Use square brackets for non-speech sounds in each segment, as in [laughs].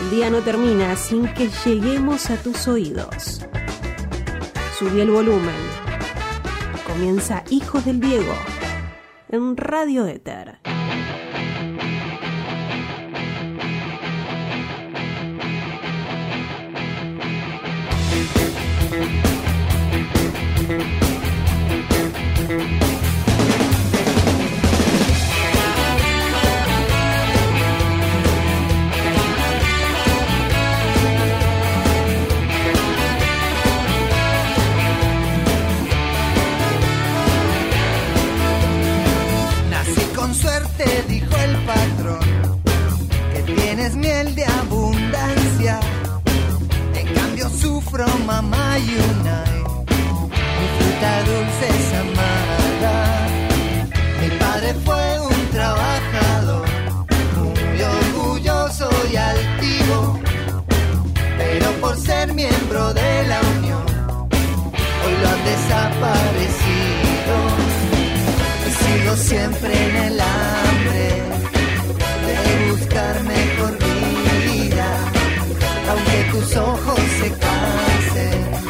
El día no termina sin que lleguemos a tus oídos. Subí el volumen. Comienza Hijos del Diego en Radio Éter. Mamá y una mi fruta dulce es amada. Mi padre fue un trabajador, muy orgulloso y altivo, pero por ser miembro de la Unión, hoy lo han desaparecido y sigo siempre en el hambre de buscar mejor aunque tus ojos se cansen,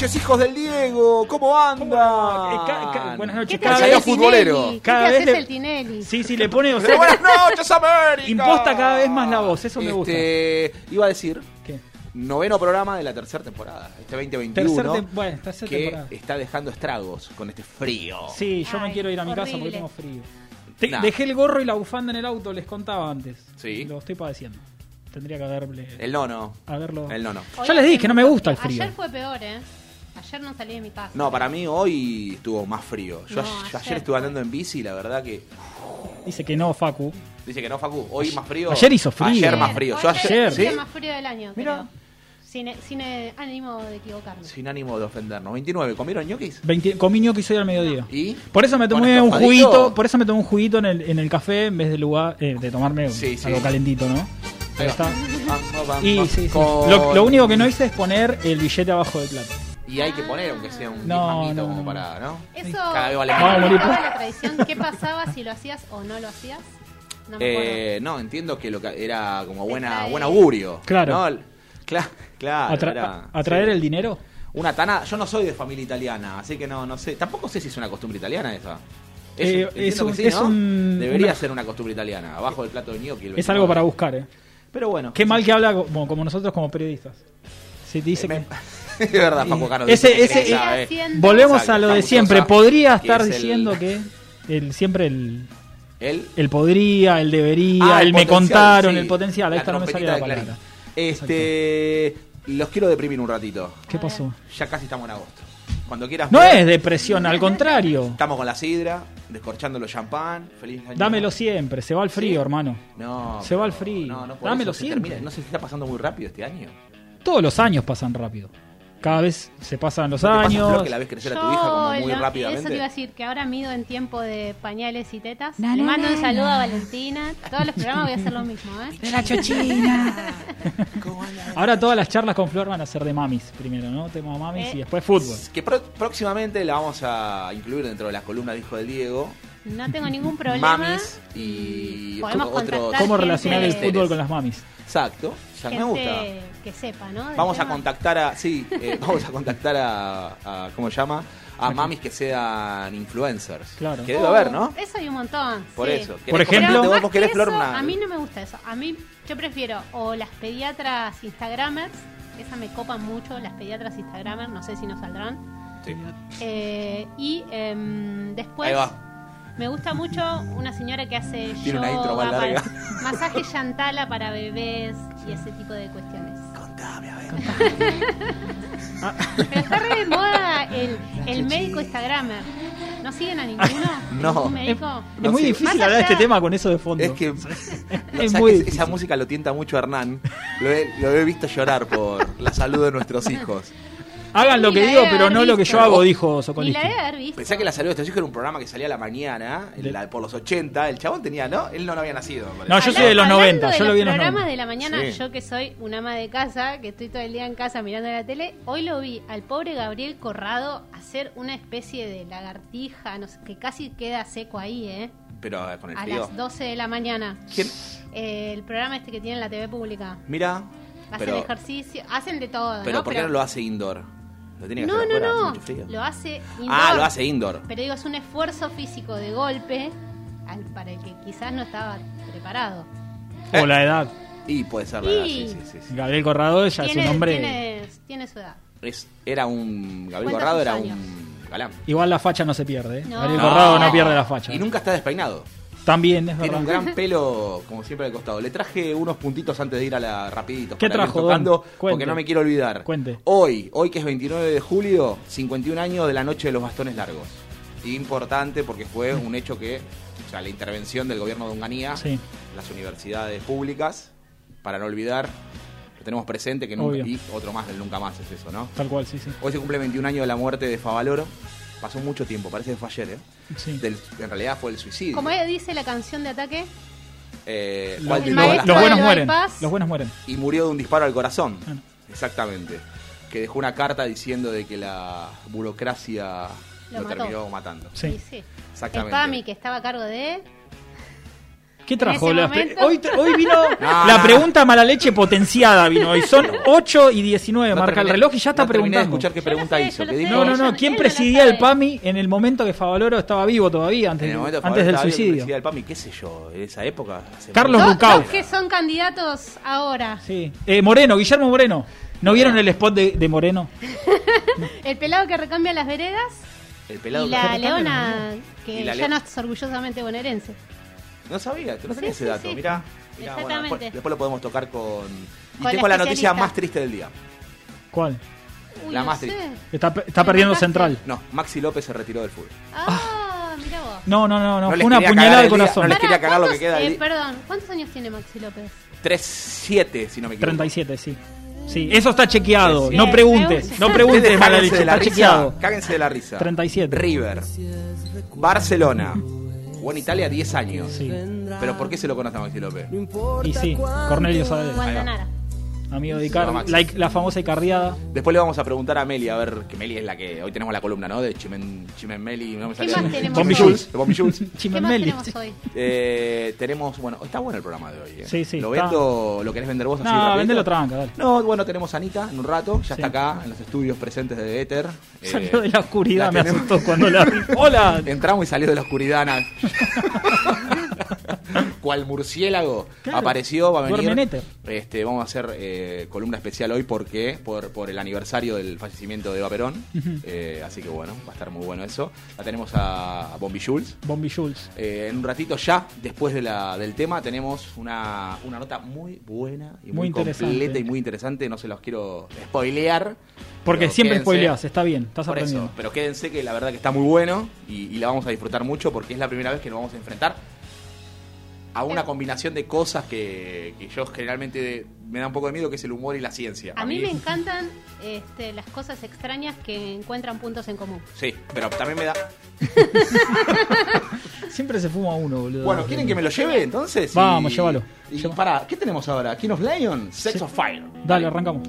noches, hijos del Diego. ¿Cómo andan? Eh, buenas noches. ¿Qué te Cada vez, futbolero. Cada te vez haces le- el Tinelli? sí, sí, le pone, o Pero sea, buenas noches, América. imposta cada vez más la voz, eso me gusta. Este, iba a decir, ¿Qué? noveno programa de la tercera temporada, este 2021, Tercer bueno, tercer que temporada. está dejando estragos con este frío. Sí, yo me quiero ir a mi casa porque tengo frío. Te- Nah. Dejé el gorro y la bufanda en el auto, les contaba antes. Sí. Lo estoy padeciendo. Tendría que haberle. El nono. haberlo. El nono. Ya les dije, no me gusta el frío. frío. Ayer fue peor, ¿eh? Ayer no salí de mi casa. No, para mí hoy estuvo más frío. Yo, No, a- yo ayer, ayer estuve fue. andando en bici y la verdad que Dice que no, Facu. dice que no, Facu. Hoy más frío. Ayer hizo frío. Ayer más frío. Yo ayer, más frío del año, Mira. creo. Sin, sin eh, ánimo de equivocarme. sin ánimo de ofendernos. 29, ¿comieron ñoquis? 20, comí ñoqui hoy al mediodía. ¿Y? Por eso me ¿Con tomé un estofadito? juguito, por eso me tomé un juguito en el, en el café en vez de lugar eh, de tomarme Sí, sí. algo calentito, ¿no? Ahí está. Vamos, vamos, Y sí, sí. Con- Lo, lo único que no hice es poner el billete abajo del plato. Y hay que poner, aunque sea un No, como para, ¿no? Eso Cada vez vale más. la tradición. ¿Qué pasaba si lo hacías o no lo hacías? No me. Eh, no, entiendo que lo que era como buena, buen augurio. Claro. ¿no? Cla- claro. Atra- era- a- ¿Atraer sí. el dinero? Una tana. Yo no soy de familia italiana, así que no, no sé. Tampoco sé si es una costumbre italiana esa. Es, Eh, entiendo es un- que sí, es ¿no? un- Debería una- ser una costumbre italiana, abajo del plato de gnocchi. el Es 29. algo para buscar, ¿eh? Pero bueno. Qué mal que habla como, como nosotros como periodistas. Si te dice Eh, me-. [laughs] [laughs] es verdad, Paco Cano. Ese- ese-. Haciendo- Volvemos a lo de siempre. Podría estar es el- diciendo que el, siempre el, Él. el podría, el debería, Ah, el, me contaron, sí. el potencial. La Esta no me salía la palabra. Clarín. Este. Los quiero deprimir un ratito. ¿Qué pasó? Ya casi estamos en agosto. Cuando quieras. No ver, es depresión, al contrario. Estamos con la sidra, descorchando los champán. Feliz año. Dámelo siempre, se va al frío, ¿Sí? hermano. No. Se va al frío. No, Dámelo eso se siempre. termina. No sé si está pasando muy rápido este año. Todos los años pasan rápido. Cada vez se pasan los ¿No te pasa, años. Flor, que la ves crecer a tu hija como muy no, rápidamente? Eso te iba a decir, que ahora mido en tiempo de pañales y tetas. Na, Le na, mando un na, saludo na. a Valentina. Todos los programas voy a hacer lo mismo, ¿eh? De la chochina. [laughs] Ahora todas las charlas con Flor van a ser de mamis primero, ¿no? Tema mamis Eh, y después fútbol. Que pro- próximamente la vamos a incluir dentro de la columna de Hijo del Diego. No tengo ningún problema. Mamis y Podemos contactar ¿Cómo relacionar el fútbol con las mamis? Exacto. me gente gusta. Que sepa, ¿no? del Vamos a contactar a. Sí, [laughs] eh, vamos a contactar a, a- ¿Cómo se llama? A mamis que sean influencers. Claro. Que debe Oh, haber, ¿no? Eso hay un montón. Por sí. eso. Por ¿Querés ejemplo- vos, querés, eso, Flor, una- A mí no me gusta eso. A mí, yo prefiero o las pediatras Instagramers, esas me copan mucho, las pediatras Instagramers, no sé si nos saldrán. Sí. Eh, y em, después Ahí va. me gusta mucho una señora que hace Tiene una intro más yoga, larga. masaje [laughs] yantala para bebés y ese tipo de cuestiones. Contame, a ver. Pero está re de moda el, el médico Instagramer. ¿No siguen a ninguno? [laughs] No. Es muy difícil Más hablar de este tema con eso de fondo. Es que. [laughs] Es [laughs] ¿sabes muy que difícil. esa música lo tienta mucho a Hernán. Lo he, lo he visto llorar por la salud de nuestros hijos. Hagan lo que digo, pero no lo que yo hago, dijo Ni la Sokolinsky. debe haber visto. Pensá que la salud de hijos era un programa que salía a la mañana, por los 80. El chabón tenía, ¿no? Él no, no había nacido. No, yo soy de los Hablando 90, de yo lo los vi en los programas 90. de la mañana, Sí. yo que soy una ama de casa, que estoy todo el día en casa mirando la tele, hoy lo vi al pobre Gabriel Corrado hacer una especie de lagartija, no sé, que casi queda seco ahí, ¿eh? Pero eh, con el A frío. las 12 de la mañana. ¿Quién? Eh, el programa este que tiene en la TV pública. Mira. Hacen Pero, ejercicio, hacen de todo, pero ¿no? ¿por qué no lo hace indoor? Lo tiene que No, hacer no, afuera, hace no. mucho frío. Lo hace indoor. Ah, lo hace indoor. Pero digo, es un esfuerzo físico de golpe al- para el que quizás no estaba preparado. O la edad. Y puede ser la edad, sí, sí, sí, sí. Gabriel Corrado ya es Tiene, un hombre. tiene, tiene su edad. Es- era un. Gabriel Corrado era años. un galán. Igual la facha no se pierde. ¿eh? No. Gabriel No. Corrado no pierde la facha. Y nunca está despeinado. También, es Tiene un gran pelo, como siempre, al costado. Le traje unos puntitos antes de ir a la rapidito. ¿Qué para ir trajo, tocando? Porque no me quiero olvidar. Cuente. Hoy, hoy que es 29 de julio, 51 años de la noche de los bastones largos. Importante porque fue un hecho que, o sea, la intervención del gobierno de Onganía, Sí. las universidades públicas, para no olvidar, lo tenemos presente que nunca, Obvio. y otro más del nunca más es eso, ¿no? Tal cual, sí, sí. Hoy se cumple 21 años de la muerte de Favaloro. Pasó mucho tiempo, parece que fue ayer, ¿eh? Sí. Del- en realidad fue el suicidio. Como dice la canción de ataque, Eh, Los, ¿cuál de El todas los- las- maestro los buenos mueren. bypass. Los buenos mueren. y murió de un disparo al corazón. Ah. Exactamente. Que dejó una carta diciendo de que la burocracia Lo lo, mató. terminó matando. Sí. sí, sí. Exactamente. El PAMI que estaba a cargo de... ¿Qué trajo? ese La- momento- hoy, hoy vino [laughs] No, la no. pregunta mala leche potenciada. Vino hoy. Son 8 y 19. No marca el reloj y ya está preguntando. escuchar qué pregunta sé, hizo. que No, no, no. ¿Quién presidía el PAMI en el momento que Favaloro estaba vivo todavía? Antes, En el momento que antes del Favaloro suicidio? presidía el PAMI, qué sé yo, en esa época. Carlos dos que son candidatos ahora. Sí. Eh, Moreno, Guillermo Moreno. ¿No vieron el spot de, de Moreno? [laughs] El pelado que recambia las veredas El pelado y que- la leona que Y la ya no es orgullosamente bonaerense. No sabía, tú no Sí, sabías sí, ese dato. sí. Mirá, mirá, bueno, después, después lo podemos tocar con. Y Con tengo la la noticia más triste del día. ¿Cuál? Uy, La no más sé. triste. Está, está perdiendo. Central. No, Maxi López se retiró del fútbol. Ah, mira vos. No, no, no, no. No fue les una puñalada día, corazón. no les quería cagar lo que ¿cuántos- queda eh. Perdón, ¿cuántos años tiene Maxi López? 3-7, si no me equivoco. 37, sí. Sí, eso está chequeado. No preguntes, pregunte. no preguntes, cáguense leche, de la está risa. chequeado. Cáguense de la risa. 37. River. Barcelona. Jugó en Italia 10 años. Sí. Pero ¿por qué se lo conoce a Maxi López? Y sí, Cornelio Saavedra, Guantanara. Amigo de Icardi, la, la famosa Icardiada. Después le vamos a preguntar a Meli, a ver, que Meli es la que. Hoy tenemos la columna, ¿no? De Chimen, Chimen Meli. No me ¿Qué sale- Bombi hoy? Jules. De Bombi Jules. [laughs] ¿Qué más Chimemeli. tenemos hoy? Eh, tenemos, bueno, está bueno el programa de hoy. ¿eh? Sí, sí, ¿Lo está. vendo? ¿Lo querés vender vos así No, vendelo tranca, dale. No, bueno, tenemos a Anita en un rato, ya Sí. está acá en los estudios presentes de Éter. Eh, Salió de la oscuridad, la me tenemos- asustó cuando la. ¡Hola! Entramos y salió de la oscuridad. Ana. [laughs] [laughs] Cual murciélago Claro. apareció, va a venir. Este, vamos a hacer eh, columna especial hoy porque por, por el aniversario del fallecimiento de Eva Perón. Eh, así que bueno, va a estar muy bueno eso. La tenemos a, a Bombi Jules. Bombi Jules. Eh, en un ratito ya, después de la, del tema, tenemos una, una nota muy buena y muy, Muy completa y muy interesante. No se los quiero spoilear. Porque pero siempre quédense. spoileás, está bien, estás Por eso, pero quédense que la verdad que está muy bueno y, y la vamos a disfrutar mucho porque es la primera vez que nos vamos a enfrentar a una combinación de cosas que, que yo generalmente me da un poco de miedo, que es el humor y la ciencia. A mí me encantan este, las cosas extrañas que encuentran puntos en común. Sí, pero también me da... [laughs] Siempre se fuma uno, boludo. Bueno, ¿quieren que me lo lleve entonces? Vamos, llévalo. Y Lleva- para, ¿qué tenemos ahora? ¿King of Lion? Sex Sí. of Fire. Dale, arrancamos.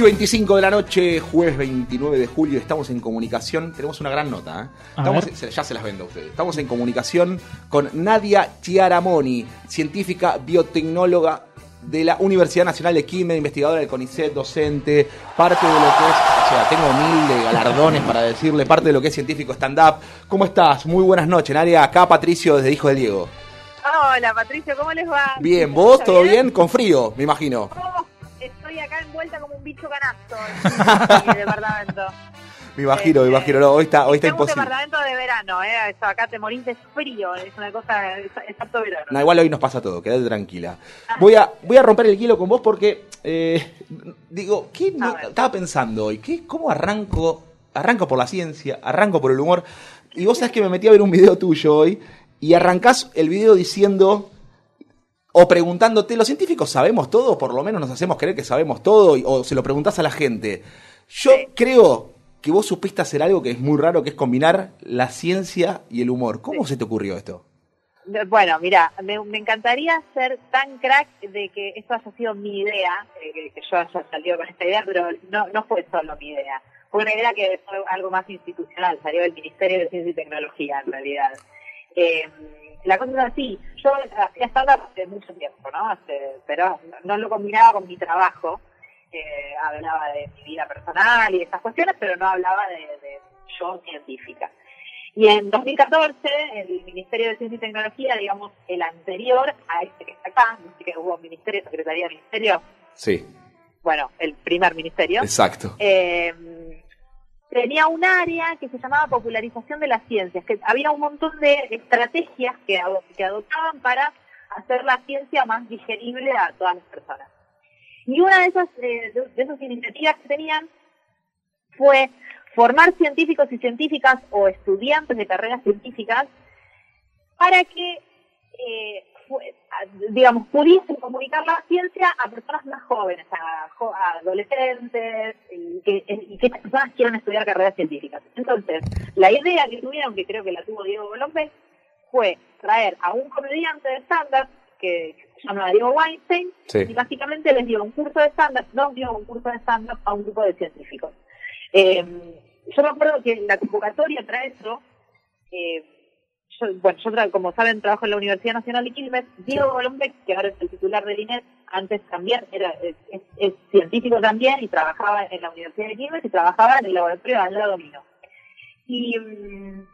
8 25 de la noche, jueves 29 de julio, estamos en comunicación. Tenemos una gran nota. ¿eh? Ya se las vendo a ustedes. Estamos en comunicación con Nadia Chiaramoni, científica biotecnóloga de la Universidad Nacional de Quimia, investigadora del CONICET, docente, parte de lo que es, o sea, tengo mil de galardones para decirle, parte de lo que es científico stand-up. ¿Cómo estás? Muy buenas noches, Nadia. Acá Patricio desde Hijo de Diego. Hola, Patricio, ¿cómo les va? Bien, ¿vos? ¿Todo bien? Con frío, me imagino. Oh estoy acá envuelta como un bicho canasto [laughs] en mi departamento. Me imagino, me Este, imagino. No, hoy está, hoy está Tengo un imposible. departamento de verano, ¿eh? Eso, acá te morís de frío, es una cosa, harto verano. No, igual hoy nos pasa todo, quédate tranquila. Voy a, voy a romper el hielo con vos porque, eh, digo, ¿qué no- estaba pensando hoy? ¿qué, ¿Cómo arranco? Arranco por la ciencia, arranco por el humor. Y vos sabés que me metí a ver un video tuyo hoy y arrancás el video diciendo o preguntándote, ¿los científicos sabemos todo? Por lo menos nos hacemos creer que sabemos todo y- o se lo preguntás a la gente. Yo Sí. creo que vos supiste hacer algo que es muy raro, que es combinar la ciencia y el humor. ¿Cómo se te ocurrió esto? Bueno, mira, me, me encantaría ser tan crack de que esto haya sido mi idea, que, que yo haya salido con esta idea, pero no, no fue solo mi idea. Fue una idea que fue algo más institucional, salió del Ministerio de Ciencia y Tecnología en realidad. Eh, la cosa es así, yo hacía stand-up hace mucho tiempo, ¿no? Hace- pero no lo combinaba con mi trabajo, eh, hablaba de mi vida personal y de esas cuestiones, pero no hablaba de, de yo científica. Y en 2014, el Ministerio de Ciencia y Tecnología, digamos, el anterior a este que está acá, que hubo Ministerio, Secretaría de Ministerio, Sí, bueno, el primer ministerio, exacto. eh, tenía un área que se llamaba popularización de las ciencias, que había un montón de estrategias que, ado- que adoptaban para hacer la ciencia más digerible a todas las personas. Y una de esas, eh, de, esas iniciativas que tenían fue formar científicos y científicas o estudiantes de carreras científicas para que, eh, digamos, pudiesen comunicar la ciencia a personas más jóvenes, a, jo- a adolescentes, y que, y que estas personas quieran estudiar carreras científicas. Entonces, la idea que tuvieron, que creo que la tuvo Diego López, fue traer a un comediante de stand-up que se llama Diego Weinstein, Sí. y básicamente les dio un curso de stand-up, no dio un curso de stand-up a un grupo de científicos. Eh, yo me acuerdo que la convocatoria para eso, eh, yo, bueno, yo tra- como saben trabajo en la Universidad Nacional de Quilmes, Diego Golombek, que ahora es el titular del INET, antes también era es, es- es científico también y trabajaba en la Universidad de Quilmes y trabajaba en el laboratorio de al lado mío. Y mm,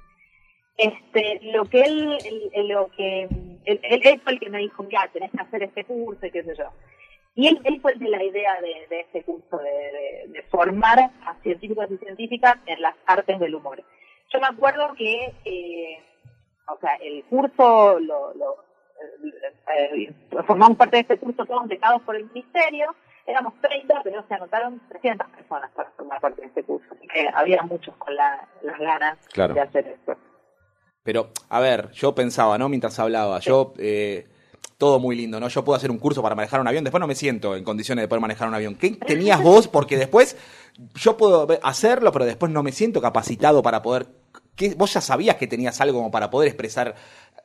este, lo que él, el- lo que, él, él- él fue el que me dijo, mira, tenés que hacer este curso y qué sé yo. Y él, él fue el de la idea de, de este curso, de, de- de formar a científicos y científicas en las artes del humor. Yo me acuerdo que, eh, o sea, el curso, lo, lo, eh, eh, formamos parte de este curso todos becados por el ministerio, éramos 30, pero se anotaron 300 personas para formar parte de este curso, así que había muchos con la- las ganas Claro. de hacer esto. Pero, a ver, yo pensaba, ¿no? Mientras hablaba, yo, eh, todo muy lindo, ¿no? Yo puedo hacer un curso para manejar un avión, después no me siento en condiciones de poder manejar un avión. ¿Qué tenías vos? Porque después yo puedo hacerlo, pero después no me siento capacitado para poder... ¿Qué? Vos ya sabías que tenías algo como para poder expresar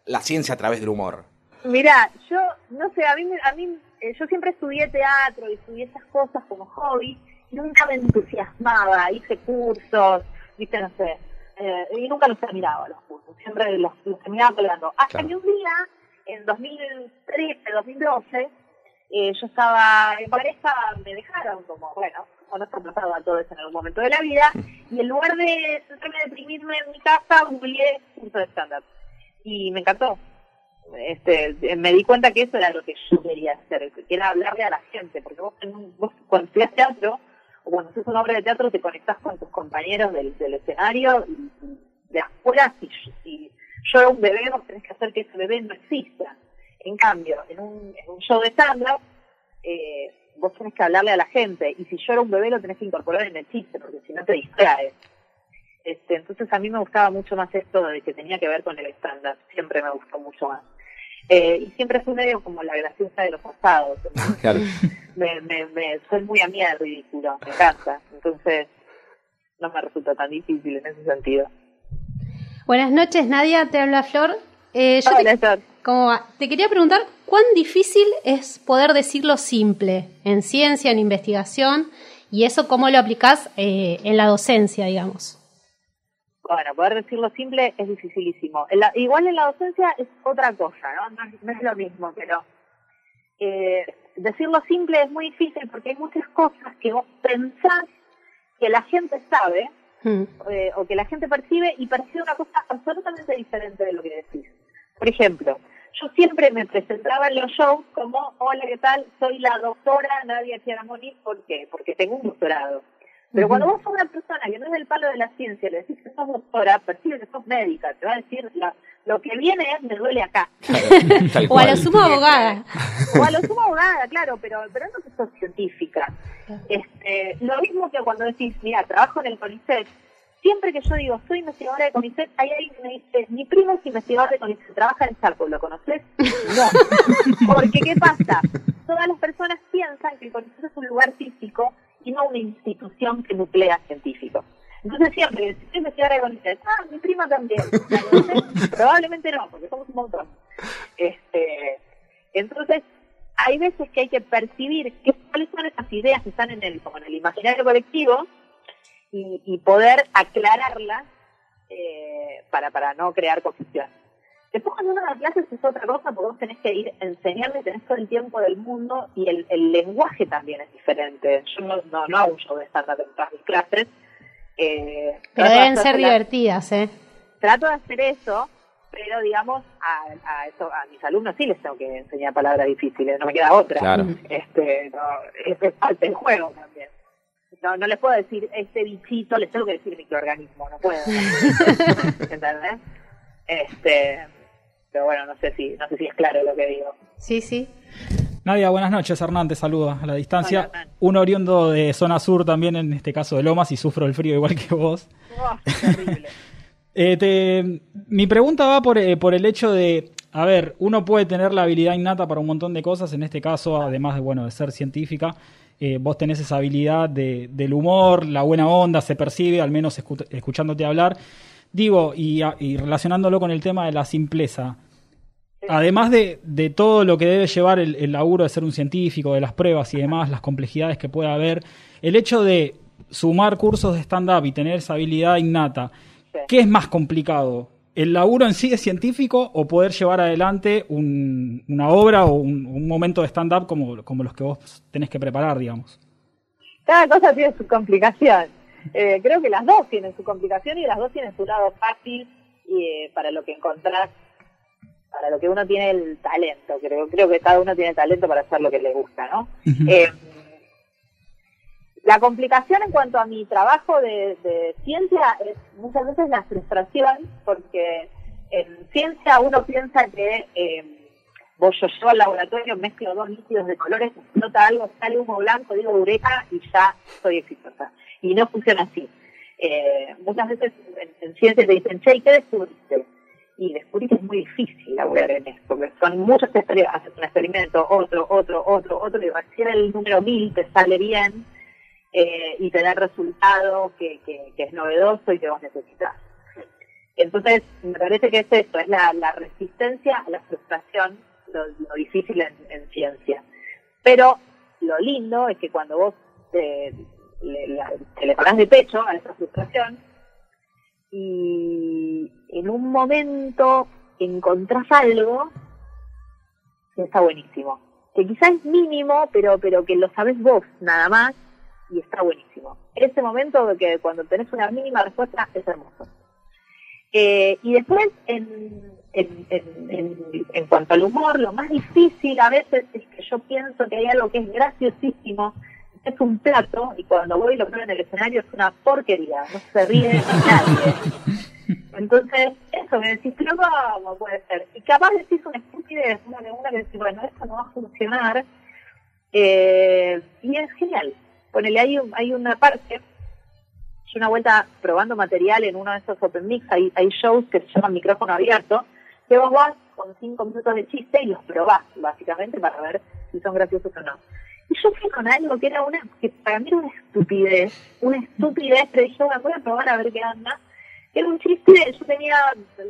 la ciencia a través del humor. Mira, yo no sé, a mí, a mí eh, yo siempre estudié teatro y estudié esas cosas como hobby, y nunca me entusiasmaba, hice cursos, viste, no sé, eh, y nunca los terminaba los cursos, siempre los, los terminaba colgando. Hasta Claro. que un día, en 2013, 2012, eh, yo estaba en pareja, me dejaron como, bueno, o no está pasado a todo eso en algún momento de la vida, y en lugar de sentarme a deprimirme en mi casa, googleé curso de stand-up. Y me encantó. Este, me di cuenta que eso era lo que yo quería hacer, que era hablarle a la gente, porque vos, en vos cuando estudias teatro, o cuando haces una obra de teatro, te conectás con tus compañeros del, del escenario, y, y de afuera, si, si yo era un bebé, vos tenés que hacer que ese bebé no exista. En cambio, en un, en un show de stand-up, eh, vos tenés que hablarle a la gente, y si yo era un bebé, lo tenés que incorporar en el chiste, porque si no te distraes. Este, entonces a mí me gustaba mucho más esto de que tenía que ver con el stand-up, siempre me gustó mucho más. Eh, y siempre fui medio como la graciosa de los asados. [laughs] Claro. me, me, me, soy muy amiga del ridículo, me encanta. Entonces, no me resulta tan difícil en ese sentido. Buenas noches, Nadia, te habla Flor. Eh, yo te- Flor. ¿Cómo va? Te quería preguntar, ¿cuán difícil es poder decirlo simple en ciencia, en investigación? Y eso, ¿cómo lo aplicás eh, en la docencia, digamos? Bueno, poder decirlo simple es dificilísimo. En la- igual en la docencia es otra cosa, ¿no? No, es- no es lo mismo, pero eh, decirlo simple es muy difícil porque hay muchas cosas que vos pensás que la gente sabe Hmm. eh, o que la gente percibe y percibe una cosa absolutamente diferente de lo que decís. Por ejemplo, yo siempre me presentaba en los shows como, hola, ¿qué tal? Soy la doctora Nadia Chiaramoni. ¿Por qué? Porque tengo un doctorado. Pero cuando vos sos una persona que no es del palo de la ciencia, le decís que sos doctora, percibe que sos médica, te va a decir, la- lo que viene es, me duele acá. [laughs] O a lo sumo abogada. [laughs] O a lo sumo abogada, claro, pero, pero no que sos científica. Este, lo mismo que cuando decís, mira, trabajo en el CONICET, siempre que yo digo, soy investigadora de CONICET, hay alguien que me dice, mi primo es investigador de CONICET, trabaja en Chaco, ¿lo conoces? [laughs] No. Porque, ¿qué pasa? Todas las personas piensan que el CONICET es un lugar físico y no una institución que nuclea científicos. Entonces siempre, que si soy investigadora de CONICET, ah, mi prima también. Probablemente no, porque somos un montón. Este, entonces, hay veces que hay que percibir qué, cuáles son esas ideas que están en el, como en el imaginario colectivo y, y poder aclararlas eh, para, para no crear confusión. Después cuando uno da clases es otra cosa porque vos tenés que ir enseñando y tenés todo el tiempo del mundo y el, el lenguaje también es diferente. Yo no, no, no hago un show de estándar en todas mis clases. Eh, Pero de deben ser divertidas, ¿eh? trato de hacer eso, pero digamos, a, a, eso, a mis alumnos sí les tengo que enseñar palabras difíciles, no me queda otra. Claro. Este, no, es parte del juego también. No, no les puedo decir este bichito, les tengo que decir microorganismo, no puedo. [laughs] ¿Entendés? Este, pero bueno, no sé si, no sé si es claro lo que digo. Sí, sí. Nadia, buenas noches. Hernán te saluda a la distancia. Hola. Un oriundo de zona sur también, en este caso de Lomas, y sufro el frío igual que vos. Oh, terrible. [laughs] Eh, te- mi pregunta va por, eh, por el hecho de, a ver, uno puede tener la habilidad innata para un montón de cosas, en este caso, además de, bueno, de ser científica, eh, vos tenés esa habilidad de- del humor, la buena onda, se percibe, al menos escu- escuchándote hablar. Digo, y, relacionándolo con el tema de la simpleza, además de, de todo lo que debe llevar el, el laburo de ser un científico, de las pruebas y demás, las complejidades que puede haber, el hecho de sumar cursos de stand-up y tener esa habilidad innata. ¿qué es más complicado? ¿El laburo en sí es científico o poder llevar adelante un- una obra o un, un momento de stand-up como, como los que vos tenés que preparar, digamos? Cada cosa tiene su complicación. Eh, creo que las dos tienen su complicación y las dos tienen su lado fácil y eh, para lo que encontrás, para lo que uno tiene el talento. Creo, creo que cada uno tiene talento para hacer lo que le gusta, ¿no? Eh, la complicación en cuanto a mi trabajo de, de ciencia es muchas veces la frustración, porque en ciencia uno piensa que eh, vos yo llevo al laboratorio, mezclo dos líquidos de colores, explota algo, sale humo blanco, digo eureka y ya soy exitosa. Y no funciona así. Eh, muchas veces en, en ciencia te dicen, che, ¿y ¿qué descubriste? Y descubrir que es muy difícil laburar en esto, porque son muchos experimentos, haces un experimento, otro, otro, otro, otro, y recién el número mil te sale bien eh, y te da el resultado que, que, es novedoso y que vos necesitas. Entonces, me parece que es esto, es la, resistencia a la frustración, lo, difícil en, en ciencia. Pero lo lindo es que cuando vos te, le, la- te le parás de pecho a esa frustración y en un momento encontrás algo que está buenísimo. Que quizás es mínimo, pero, pero que lo sabés vos nada más y está buenísimo. Ese momento que cuando tenés una mínima respuesta es hermoso. Eh, y después, en, en, en, en- en cuanto al humor, lo más difícil a veces es que yo pienso que hay algo que es graciosísimo, es un plato, y cuando voy y lo pruebo en el escenario es una porquería, no se ríe [laughs] nadie. Entonces, eso, me decís, pero ¿cómo puede ser? Y capaz decís una estupidez, una de una que decís, bueno, esto no va a funcionar, eh, y es genial. Ponele, hay, un- hay una parte, yo una vuelta probando material en uno de esos open mix, hay, shows que se llaman micrófono abierto, que vos vas con cinco minutos de chiste y los probás, básicamente, para ver si son graciosos o no. Y yo fui con algo que era una, que para mí era una estupidez, una estupidez, pero dije, bueno, voy a probar a ver qué anda. Era un chiste, yo tenía,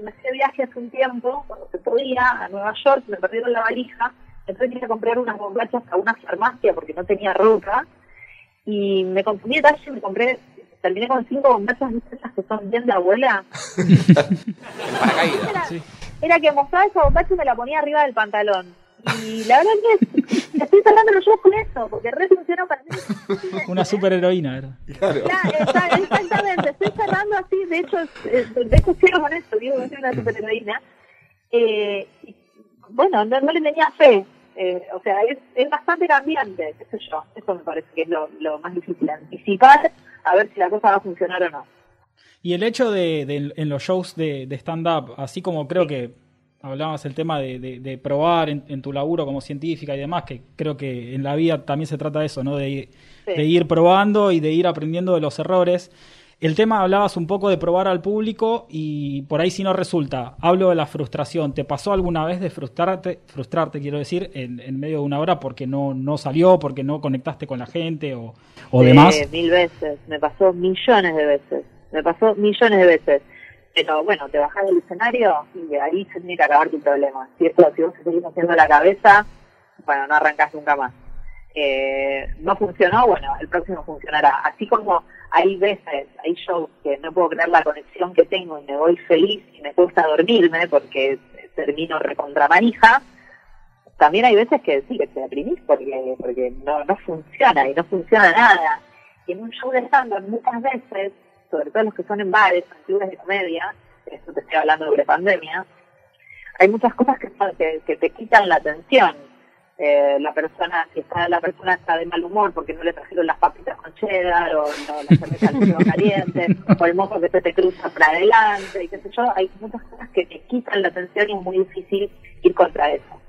me hacía viaje hace un tiempo, cuando se podía, a Nueva York, me perdieron la valija, entonces quería comprar unas bombachas a una farmacia porque no tenía ropa, y me confundí de talle y me compré, terminé con cinco bombachas, ¿viste esas que son bien de abuela? [laughs] Era, era que mostraba esa bombacha y me la ponía arriba del pantalón. Y la verdad es que estoy cerrando los ojos con eso, porque re funcionó para mí. Una superheroína era. Claro. Exactamente, estoy cerrando así, de hecho, eh, de hecho cierro con eso, digo que soy una superheroína. Eh, bueno, no, no le tenía fe, eh, o sea, es, es bastante cambiante, qué sé yo, eso me parece que es lo, lo más difícil, anticipar a ver si la cosa va a funcionar o no. Y el hecho de, de- en los shows de, de stand-up, así como creo que hablabas el tema de, de- de probar en, en tu laburo como científica y demás, que creo que en la vida también se trata de eso, ¿no? De, Sí. de ir probando y de ir aprendiendo de los errores. El tema hablabas un poco de probar al público y por ahí si no resulta, hablo de la frustración. ¿Te pasó alguna vez de frustrarte, frustrarte quiero decir, en, en medio de una hora porque no, no salió, porque no conectaste con la gente o, o Eh, demás? Mil veces, me pasó millones de veces, me pasó millones de veces. Pero bueno, te bajás del escenario y ahí se tiene que acabar tu problema. Si, si vos te seguís haciendo la cabeza, bueno, no arrancás nunca más. Eh, no funcionó, bueno, el próximo funcionará. Así como hay veces, hay shows que no puedo creer la conexión que tengo y me voy feliz y me cuesta dormirme porque termino recontra manija, también hay veces que sí, que te deprimís porque, porque no, no funciona y no funciona nada. Y en un show de stand muchas veces, sobre todo los que son en bares, en clubes de comedia, esto te estoy hablando sobre pandemia, hay muchas cosas que, que, que te quitan la atención. Eh, la persona, si está, la persona está de mal humor porque no le trajeron las papitas con cheddar o no, la cerveza quedó caliente [laughs] o el mozo que se te cruza para adelante y qué sé yo, hay muchas cosas que te quitan la atención y es muy difícil ir contra eso.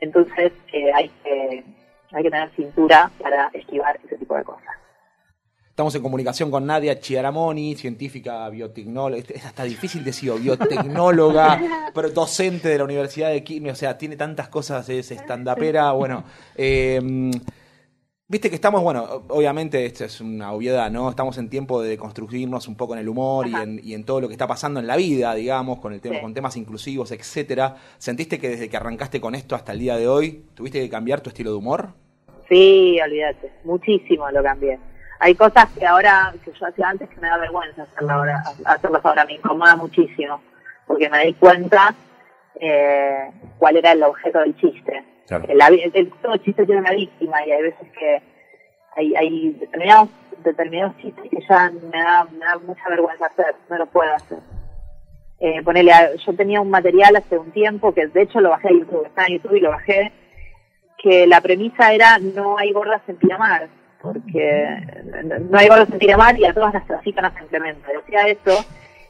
Entonces eh, hay, que, hay que tener cintura para esquivar ese tipo de cosas. Estamos en comunicación con Nadia Chiaramoni, científica biotecnóloga, es es hasta difícil decir, biotecnóloga, [laughs] pero docente de la Universidad de Quimio, o sea, tiene tantas cosas, es estandapera, [laughs] bueno. eh, Viste que estamos, bueno, obviamente esto es una obviedad, ¿no? Estamos en tiempo de construirnos un poco en el humor y en, y en todo lo que está pasando en la vida, digamos, con el tema, Sí. con temas inclusivos, etcétera. ¿Sentiste que desde que arrancaste con esto hasta el día de hoy, tuviste que cambiar tu estilo de humor? Sí, olvídate, muchísimo lo cambié. Hay cosas que ahora, que yo hacía antes que me da vergüenza hacerlas ahora, hacerlas ahora me incomoda muchísimo, porque me di cuenta eh, cuál era el objeto del chiste. Claro. El, el- el- todo chiste tiene una víctima y hay veces que hay, hay determinados, determinados chistes que ya me da, me da mucha vergüenza hacer, no lo puedo hacer. Eh, ponele, a- yo tenía un material hace un tiempo que de hecho lo bajé a YouTube, está en YouTube y lo bajé, que la premisa era no hay gordas en Pinamar, porque no hay gordas en Pinamar y a todas las trafican a Incremento. Decía eso,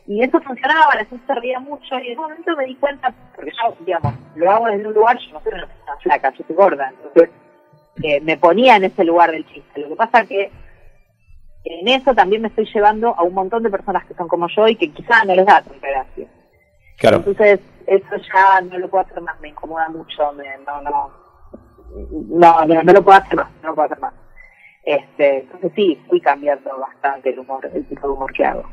y eso funcionaba, la gente se reía mucho, y en un momento me di cuenta, porque yo, digamos, lo hago desde un lugar, yo no soy una persona flaca, yo soy gorda, entonces eh, me ponía en ese lugar del chiste. Lo que pasa que en eso también me estoy llevando a un montón de personas que son como yo y que quizás no les da tanta gracia. Entonces, eso ya no lo puedo hacer más, me incomoda mucho, me, no, no, no, no, no lo puedo hacer más, no lo puedo hacer más. Este, entonces sí, fui cambiando bastante el humor, el tipo de humor que hago.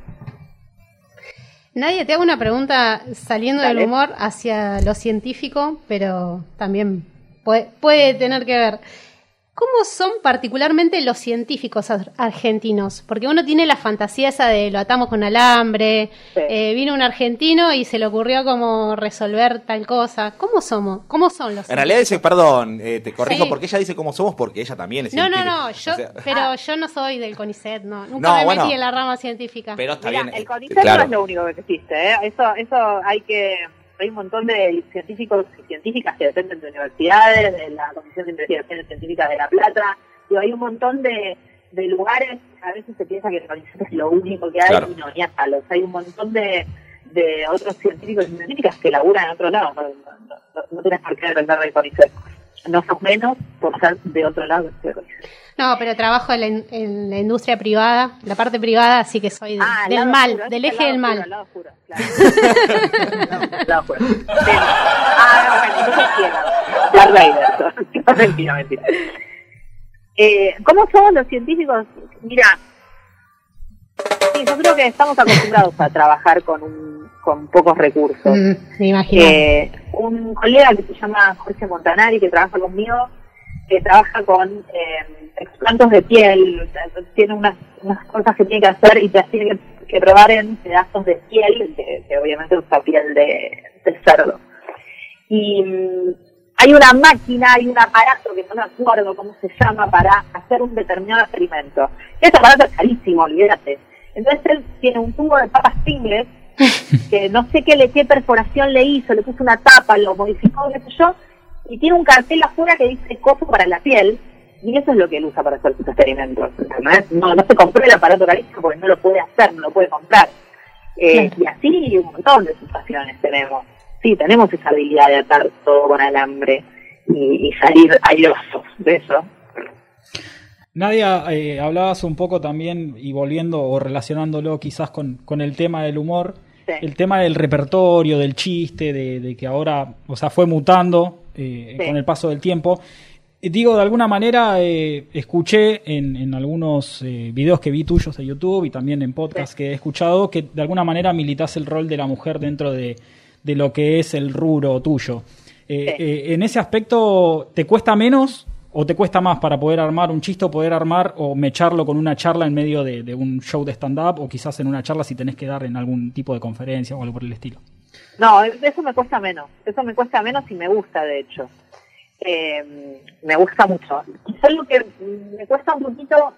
Nadie, te hago una pregunta saliendo Dale. del humor hacia lo científico, pero también puede, puede tener que ver. ¿Cómo son particularmente los científicos ar- argentinos? Porque uno tiene la fantasía esa de lo atamos con alambre, Sí. eh, vino un argentino y se le ocurrió como resolver tal cosa. ¿Cómo somos? ¿Cómo son los En realidad dice, perdón, eh, te corrijo, Sí. porque ella dice cómo somos, porque ella también es No, no, científica. no, yo, O sea, pero yo no soy del CONICET, no. Nunca No, me bueno. metí en la rama científica. pero está Mirá, bien. el eh, CONICET claro. no es lo único que existe, ¿eh? Eso, eso hay que, hay un montón de científicos y científicas que dependen de universidades, de la Comisión de Investigaciones Científicas de La Plata, y hay un montón de, de lugares, a veces se piensa que el CONICET es lo único que hay, Claro. y no, ni a palos. Hay un montón de, de otros científicos y científicas que laburan en otro lado, no, no, no, no tienes por qué depender del CONICET. No sos menos por ser de otro lado. No, pero trabajo en la, in- en la industria privada, la parte privada, así que soy de- Ah, el del mal, oscuro, del eje el del mal. lado oscuro, claro. Lado. Ah, bueno. No, mentira, mentira. Eh, ¿Cómo somos los científicos? Mira, sí, yo creo que estamos acostumbrados a trabajar con, un, con pocos recursos. Mm, me imagino. Eh, un colega que se llama Jorge Montanari, que trabaja conmigo, que trabaja con eh, explantos de piel, tiene unas, unas cosas que tiene que hacer y te tiene que, que probar en pedazos de piel, que, que obviamente usa piel de, de cerdo. Y mm, hay una máquina, hay un aparato que no me acuerdo cómo se llama para hacer un determinado experimento. Este aparato es carísimo, olvídate. Entonces él tiene un tubo de papas pingles [laughs] que no sé qué, le, qué perforación le hizo, le puso una tapa, lo modificó, qué sé yo, y tiene un cartel afuera que dice coso para la piel, y eso es lo que él usa para hacer sus experimentos. No, no se compró el aparato carísimo porque no lo puede hacer, no lo puede comprar. Eh. Y así un montón de situaciones tenemos. Sí, tenemos esa habilidad de atar todo con alambre y, y salir airosos de eso. Nadia, eh, hablabas un poco también, y volviendo o relacionándolo quizás con, con el tema del humor, Sí. el tema del repertorio, del chiste, de, de que ahora, o sea, fue mutando eh, Sí. con el paso del tiempo. Eh, Digo, de alguna manera, eh, escuché en, en algunos eh, videos que vi tuyos de YouTube y también en podcast que he escuchado que de alguna manera militas el rol de la mujer dentro de, de lo que es el rubro tuyo. Sí. en ese aspecto, ¿te cuesta menos o te cuesta más para poder armar un chiste o poder armar o mecharlo con una charla en medio de, un show de stand-up o quizás en una charla si tenés que dar en algún tipo de conferencia o algo por el estilo? No, eso me cuesta menos. Eso me cuesta menos y me gusta, de hecho. Eh, me gusta mucho. Quizás lo que me cuesta un poquito.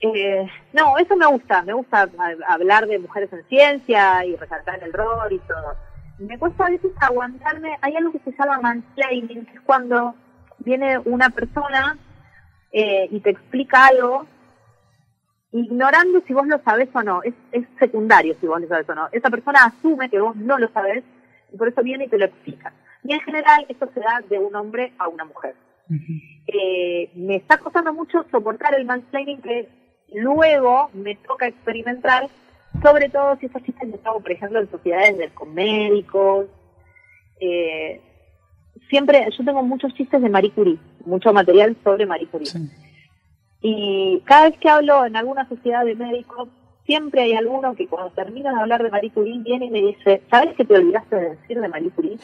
eh, no, eso me gusta. Me gusta hablar de mujeres en ciencia y resaltar el rol y todo. Me cuesta a veces aguantarme. Hay algo que se llama mansplaining, que es cuando viene una persona eh, y te explica algo ignorando si vos lo sabés o no. Es, es secundario si vos lo sabés o no. Esa persona asume que vos no lo sabés y por eso viene y te lo explica. Y en general esto se da de un hombre a una mujer. Eh, me está costando mucho soportar el mansplaining que luego me toca experimentar, sobre todo si esos chistes los hago, por ejemplo, en sociedades de, con médicos. Eh, siempre, yo tengo muchos chistes de Marie Curie, mucho material sobre Marie Curie. Sí. Y cada vez que hablo en alguna sociedad de médicos, siempre hay alguno que cuando termino de hablar de Marie Curie viene y me dice, ¿sabes qué te olvidaste de decir de Marie Curie?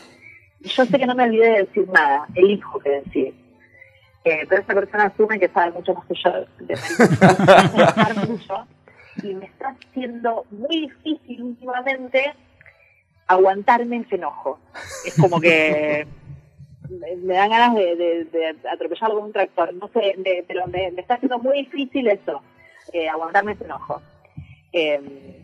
Y yo sé que no me olvidé de decir nada, elijo qué decir. Eh, pero esa persona asume que sabe mucho más que yo de Marie Curie. [laughs] Y me está haciendo muy difícil últimamente aguantarme ese enojo. Es como que me, me dan ganas de, de, de atropellarlo con un tractor. No sé, de- pero me, me está haciendo muy difícil eso, eh, aguantarme ese enojo. Eh,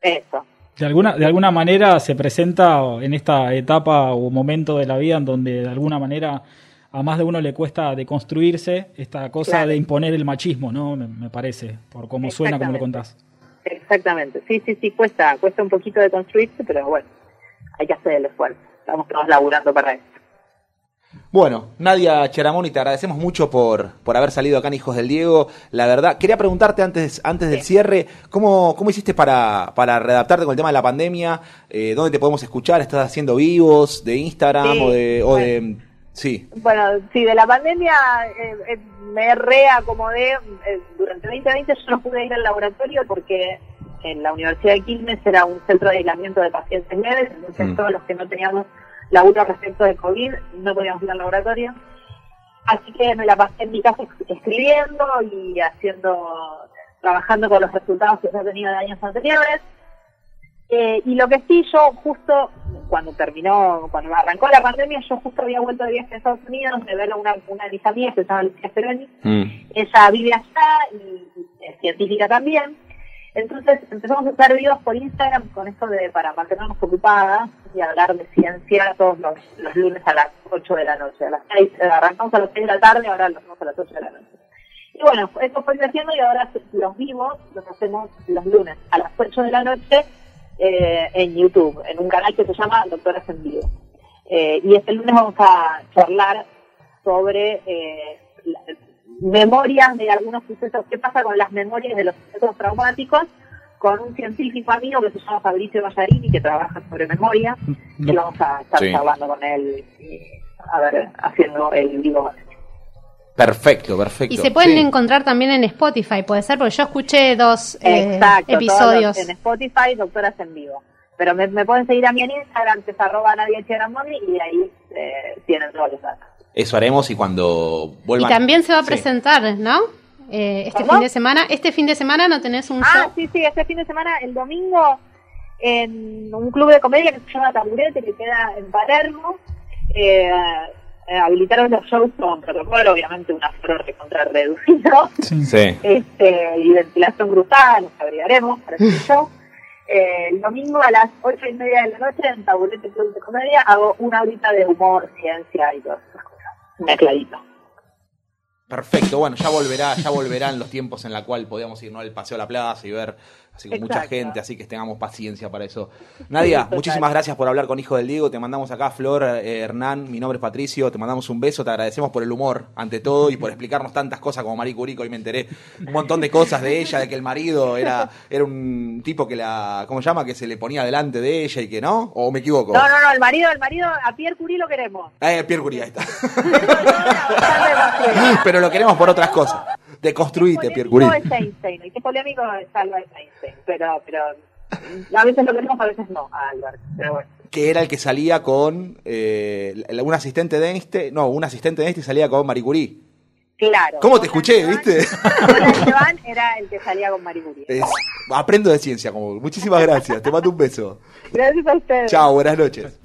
eso. De alguna, de alguna manera se presenta en esta etapa o momento de la vida en donde de alguna manera a más de uno le cuesta deconstruirse esta cosa Claro. de imponer el machismo, ¿no? Me, me parece, por cómo suena, como lo contás. Exactamente. Sí, sí, sí, cuesta, cuesta un poquito de construirse, pero bueno, hay que hacer el esfuerzo. Estamos todos laburando para eso. Bueno, Nadia Cheramoni, te agradecemos mucho por, por haber salido acá en Hijos del Diego. La verdad, quería preguntarte antes, antes del cierre, ¿cómo, cómo hiciste para, para readaptarte con el tema de la pandemia? Eh, ¿Dónde te podemos escuchar? ¿Estás haciendo vivos de Instagram Sí, o de... O bueno. de sí, Bueno, sí, de la pandemia eh, eh, me reacomodé. Eh, durante 2020 yo no pude ir al laboratorio porque en la Universidad de Quilmes era un centro de aislamiento de pacientes leves, entonces Mm. todos los que no teníamos laburo respecto de COVID no podíamos ir al laboratorio. Así que me la pasé en mi casa es- escribiendo y haciendo, trabajando con los resultados que ya tenía de años anteriores. Eh, y lo que sí, yo justo cuando terminó, cuando arrancó la pandemia, yo justo había vuelto de viaje a Estados Unidos de ver a una, una de mis amigas que se llama Lucía Ceroni. Ella vive allá y, y es científica también. Entonces empezamos a hacer videos por Instagram con esto de para mantenernos ocupadas y hablar de ciencia todos los, lunes a las 8 de la noche. A las 6, eh, arrancamos a las 6 de la tarde, ahora lo hacemos a las 8 de la noche. Y bueno, eso fue creciendo y ahora los vivos los hacemos los lunes a las 8 de la noche eh, en YouTube, en un canal que se llama Doctoras en Vivo. Eh, y este lunes vamos a charlar sobre eh, la- memorias de algunos sucesos, qué pasa con las memorias de los sucesos traumáticos, con un científico amigo que se llama Fabricio Ballarini, que trabaja sobre memoria, y vamos a estar Sí. charlando con él, eh, a ver, haciendo el vivo. Perfecto, perfecto. Y se pueden Sí. encontrar también en Spotify, puede ser, porque yo escuché dos eh, Exacto, todos episodios. los- en Spotify, Doctoras en Vivo. Pero me, me pueden seguir a mí en Instagram, que es arroba Cheramoni, y ahí eh, tienen todos los datos. Eso haremos y cuando Y vuelvan. también se va a Sí. presentar, ¿no? Eh, este ¿Cómo? fin de semana. Este fin de semana no tenés un Ah, show. sí, sí, este fin de semana, el domingo, en un club de comedia que se llama Taburete, que queda en Palermo. Eh, eh, habilitaron los shows con protocolo, obviamente un aforo contra reducido, Sí. este, y ventilación cruzada, nos agregaremos para ese [laughs] show. Eh, el domingo a las ocho y media de la noche en Taburete Club de Comedia hago una horita de humor, ciencia y todas esas cosas. Mezcladito. Perfecto, bueno, ya volverá, ya volverán los tiempos en la cual podíamos ir ¿no? al paseo a la plaza y ver así con mucha Exacto. gente, así que tengamos paciencia para eso. Nadia, muchísimas gracias por hablar con Hijo del Diego, te mandamos acá Flor, eh, Hernán, mi nombre es Patricio, te mandamos un beso, te agradecemos por el humor ante todo y por explicarnos tantas cosas como Marie Curie, que hoy me enteré un montón de cosas de ella, de que el marido era, era un tipo que la, ¿cómo se llama? Que se le ponía delante de ella y que no, o me equivoco. No, no, no, el marido, el marido, a Pierre Curie lo queremos. Eh, Pierre Curie, ahí está. Pero lo queremos por otras cosas. Deconstruite, Pierre Curie. es Einstein, el que es polémico es Albert Einstein, pero, pero a veces lo queremos, a veces no, a Albert, pero bueno. que era el que salía con eh, un asistente de Einstein, no, un asistente de Einstein salía con Marie Curie. Claro. ¿Cómo te escuché, Esteban- viste? Esteban era el que salía con Marie Curie. Es- aprendo de ciencia, como muchísimas gracias, te mando un beso. Gracias a ustedes. Chao, buenas noches.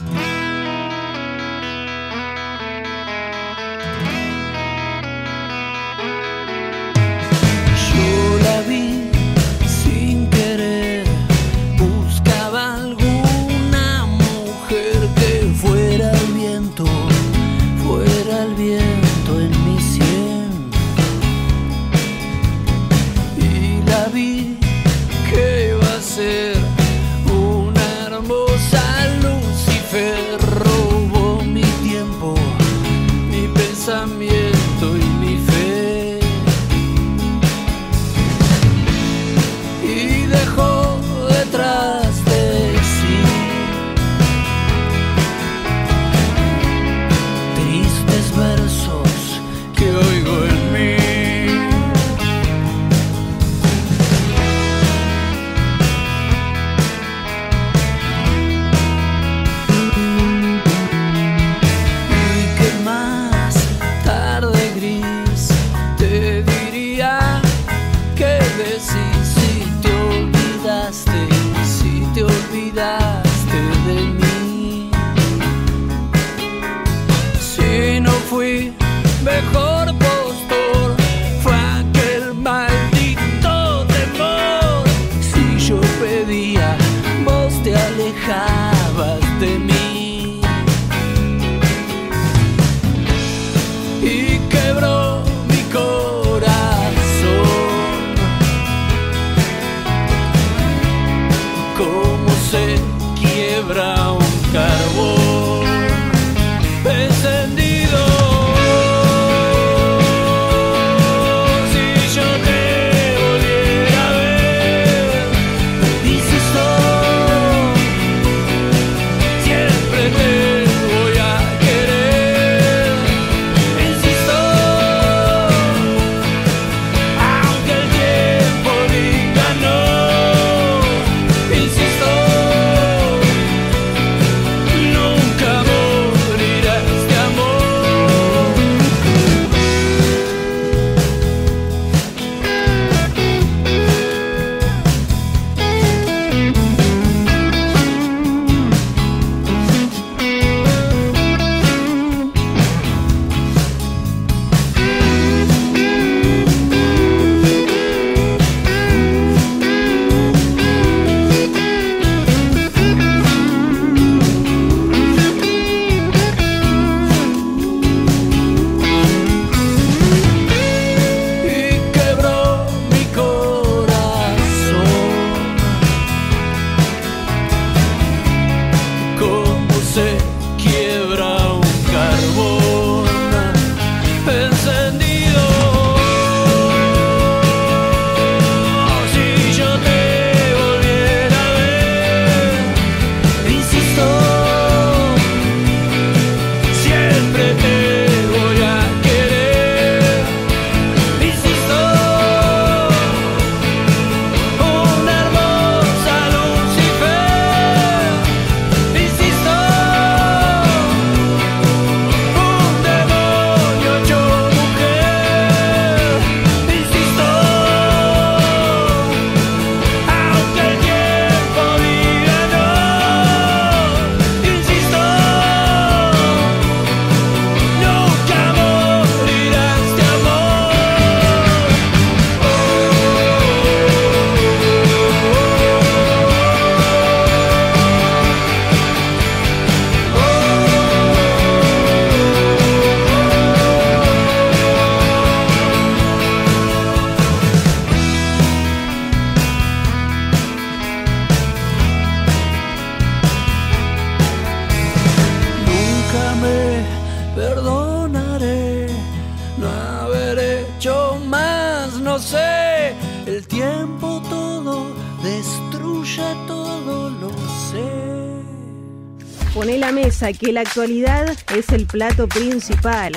Que la actualidad es el plato principal.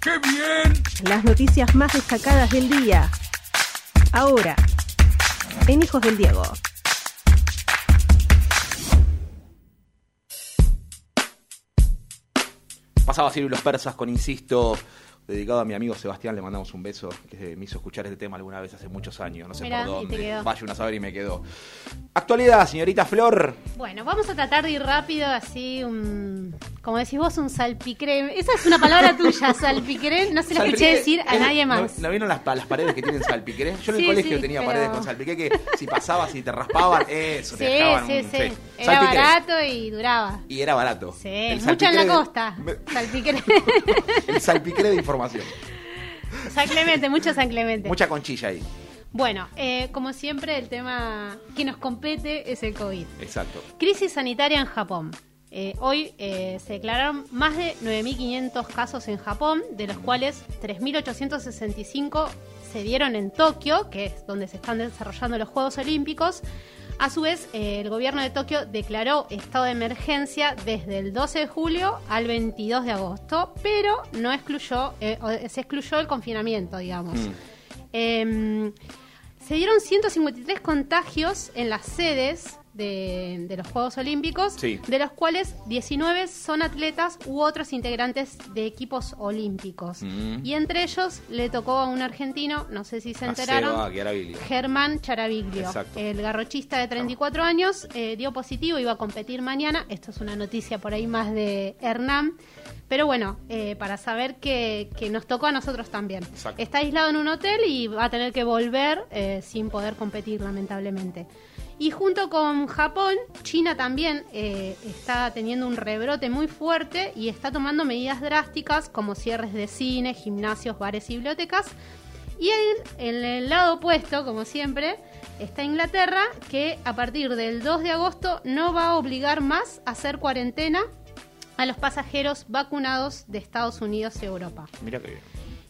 ¡Qué bien! Las noticias más destacadas del día. Ahora, en Hijos del Diego. Pasaba Ciro y los persas con Insisto, dedicado a mi amigo Sebastián, le mandamos un beso, que me hizo escuchar este tema alguna vez hace muchos años, no sé Mirá, por te dónde. Vaya una a saber y me quedó. Actualidad, señorita Flor. Bueno, vamos a tratar de ir rápido, así, un, como decís vos, un salpicrem. Esa es una palabra [laughs] tuya, salpicrem. No se lo escuché Salpiqué, decir a ¿es- nadie ¿no, más. ¿No vieron las, pa- las paredes que tienen salpiqué? Yo en el colegio sí, tenía pero- paredes con salpiqué que si pasabas y te raspaban, eso, te Sí, dejaban sí, un- sí. sí. Era barato y duraba. Y era barato. Sí, mucho en la salpicré costa. Salpicrem. [laughs] El salpiqué de información. San Clemente, mucho San Clemente. Mucha conchilla ahí. Bueno, eh, como siempre, el tema que nos compete es el COVID. Exacto. Crisis sanitaria en Japón. Eh, hoy eh, se declararon más de 9.500 casos en Japón, de los cuales 3.865 se dieron en Tokio, que es donde se están desarrollando los Juegos Olímpicos. A su vez, eh, el gobierno de Tokio declaró estado de emergencia desde el 12 de julio al 22 de agosto, pero no excluyó, eh, se excluyó el confinamiento, digamos. Mm. Em, se dieron 153 contagios en las sedes de, de los Juegos Olímpicos, Sí. de los cuales 19 son atletas u otros integrantes de equipos olímpicos. Mm. Y entre ellos le tocó a un argentino, no sé si se A enteraron, Seba Chiaravilli. Germán Charaviglio, Exacto. el garrochista de 34 años, eh, dio positivo, iba a competir mañana. Esto es una noticia por ahí más de Hernán. Pero bueno, eh, para saber que, que nos tocó a nosotros también. Exacto. Está aislado en un hotel y va a tener que volver eh, sin poder competir, lamentablemente. Y junto con Japón, China también eh, está teniendo un rebrote muy fuerte y está tomando medidas drásticas como cierres de cine, gimnasios, bares y bibliotecas. Y en, en el lado opuesto, como siempre, está Inglaterra, que a partir del 2 de agosto no va a obligar más a hacer cuarentena a los pasajeros vacunados de Estados Unidos y Europa Mira que bien.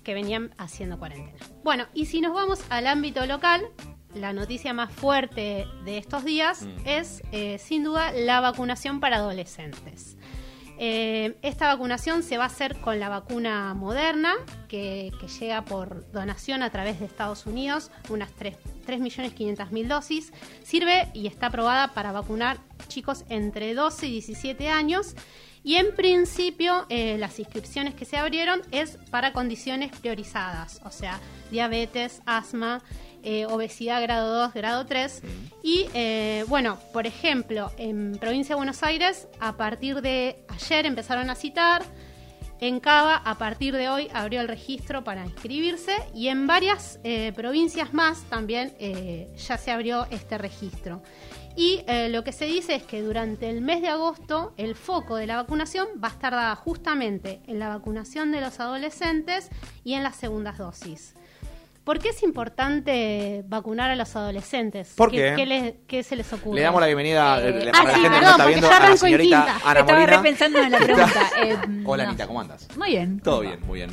que venían haciendo cuarentena. Bueno, y si nos vamos al ámbito local, la noticia más fuerte de estos días Mm. es, eh, sin duda, la vacunación para adolescentes. Eh, esta vacunación se va a hacer con la vacuna moderna, que, que llega por donación a través de Estados Unidos, unas 3 3.500.000 dosis. Sirve y está aprobada para vacunar chicos entre 12 y 17 años. Y en principio, eh, las inscripciones que se abrieron es para condiciones priorizadas, o sea, diabetes, asma, eh, obesidad grado 2, grado 3. Y eh, bueno, por ejemplo, en provincia de Buenos Aires, a partir de ayer empezaron a citar. En Cava, a partir de hoy, abrió el registro para inscribirse y en varias eh, provincias más también ya se abrió este registro. Y eh, lo que se dice es que durante el mes de agosto el foco de la vacunación va a estar dada justamente en la vacunación de los adolescentes y en las segundas dosis. ¿Por qué es importante vacunar a los adolescentes? ¿Por qué? ¿Qué, les- qué se les ocurre? Le damos la bienvenida Eh, eh, ah, para la sí, gente que perdón, no está porque viendo ya a la arranco en señorita quinta. Ana Estaba Molina. repensando en la [laughs] pregunta. Eh, Hola no. Anita, ¿cómo andas? Muy bien. Todo bien, muy bien.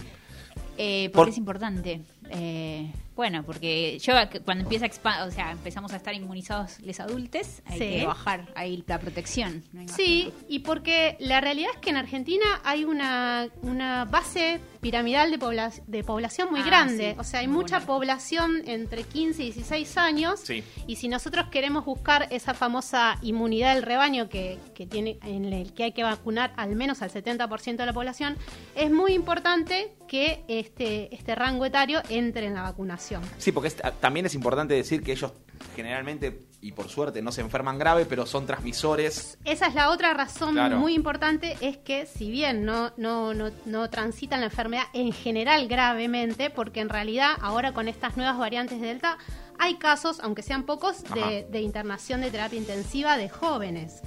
Eh, ¿Por Por- qué es importante? Eh, bueno, porque yo que cuando empieza a o sea, empezamos a estar inmunizados los adultos, hay Sí. que bajar ahí la protección. no Sí, y porque la realidad es que en Argentina hay una, una base piramidal de, pobla- de población muy Ah, grande. sí, O sea, hay muy mucha buena. población entre 15 y 16 años. Sí. Y si nosotros queremos buscar esa famosa inmunidad del rebaño que, que tiene, en el que hay que vacunar al menos al 70% de la población, es muy importante que este, este rango etario entre en la vacunación. Sí, porque es- también es importante decir que ellos generalmente, y por suerte, no se enferman grave, pero son transmisores. Esa es la otra razón Claro. muy importante, es que si bien no, no, no, no transitan la enfermedad en general gravemente, porque en realidad ahora con estas nuevas variantes de Delta hay casos, aunque sean pocos, de internación de terapia intensiva de jóvenes.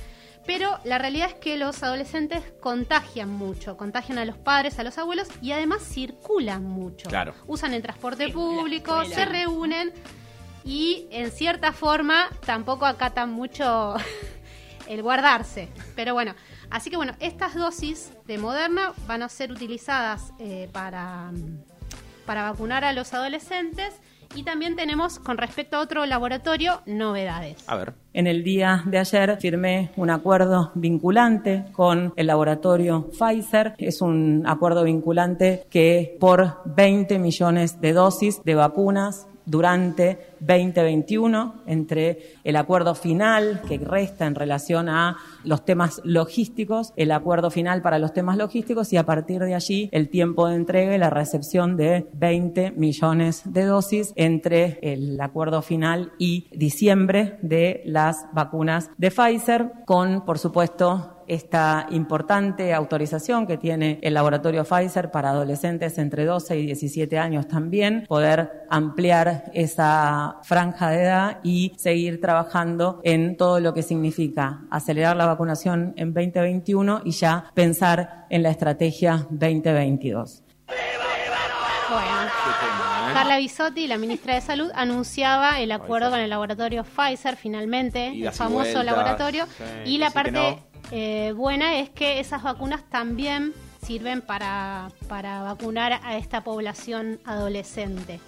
Pero la realidad es que los adolescentes contagian mucho, contagian a los padres, a los abuelos y además circulan mucho. Claro. Usan el transporte público, se reúnen y en cierta forma tampoco acatan mucho [laughs] el guardarse. Pero bueno, así que bueno, estas dosis de Moderna van a ser utilizadas eh, para, para vacunar a los adolescentes Y también tenemos, con respecto a otro laboratorio, novedades. A ver. En el día de ayer firmé un acuerdo vinculante con el laboratorio Pfizer. Es un acuerdo vinculante que por 20 millones de dosis de vacunas durante 2021 entre el acuerdo final que resta en relación a los temas logísticos, el acuerdo final para los temas logísticos y a partir de allí el tiempo de entrega y la recepción de 20 millones de dosis entre el acuerdo final y diciembre de las vacunas de Pfizer con, por supuesto, esta importante autorización que tiene el laboratorio Pfizer para adolescentes entre 12 y 17 años también, poder ampliar esa franja de edad y seguir trabajando en todo lo que significa acelerar la vacunación en 2021 y ya pensar en la estrategia 2022. Bueno. Carla Bisotti, la ministra de Salud, anunciaba el acuerdo con el laboratorio Pfizer, finalmente, el famoso vueltas, laboratorio. sí, y la parte. Eh, buena es que esas vacunas también sirven para, para vacunar a esta población adolescente.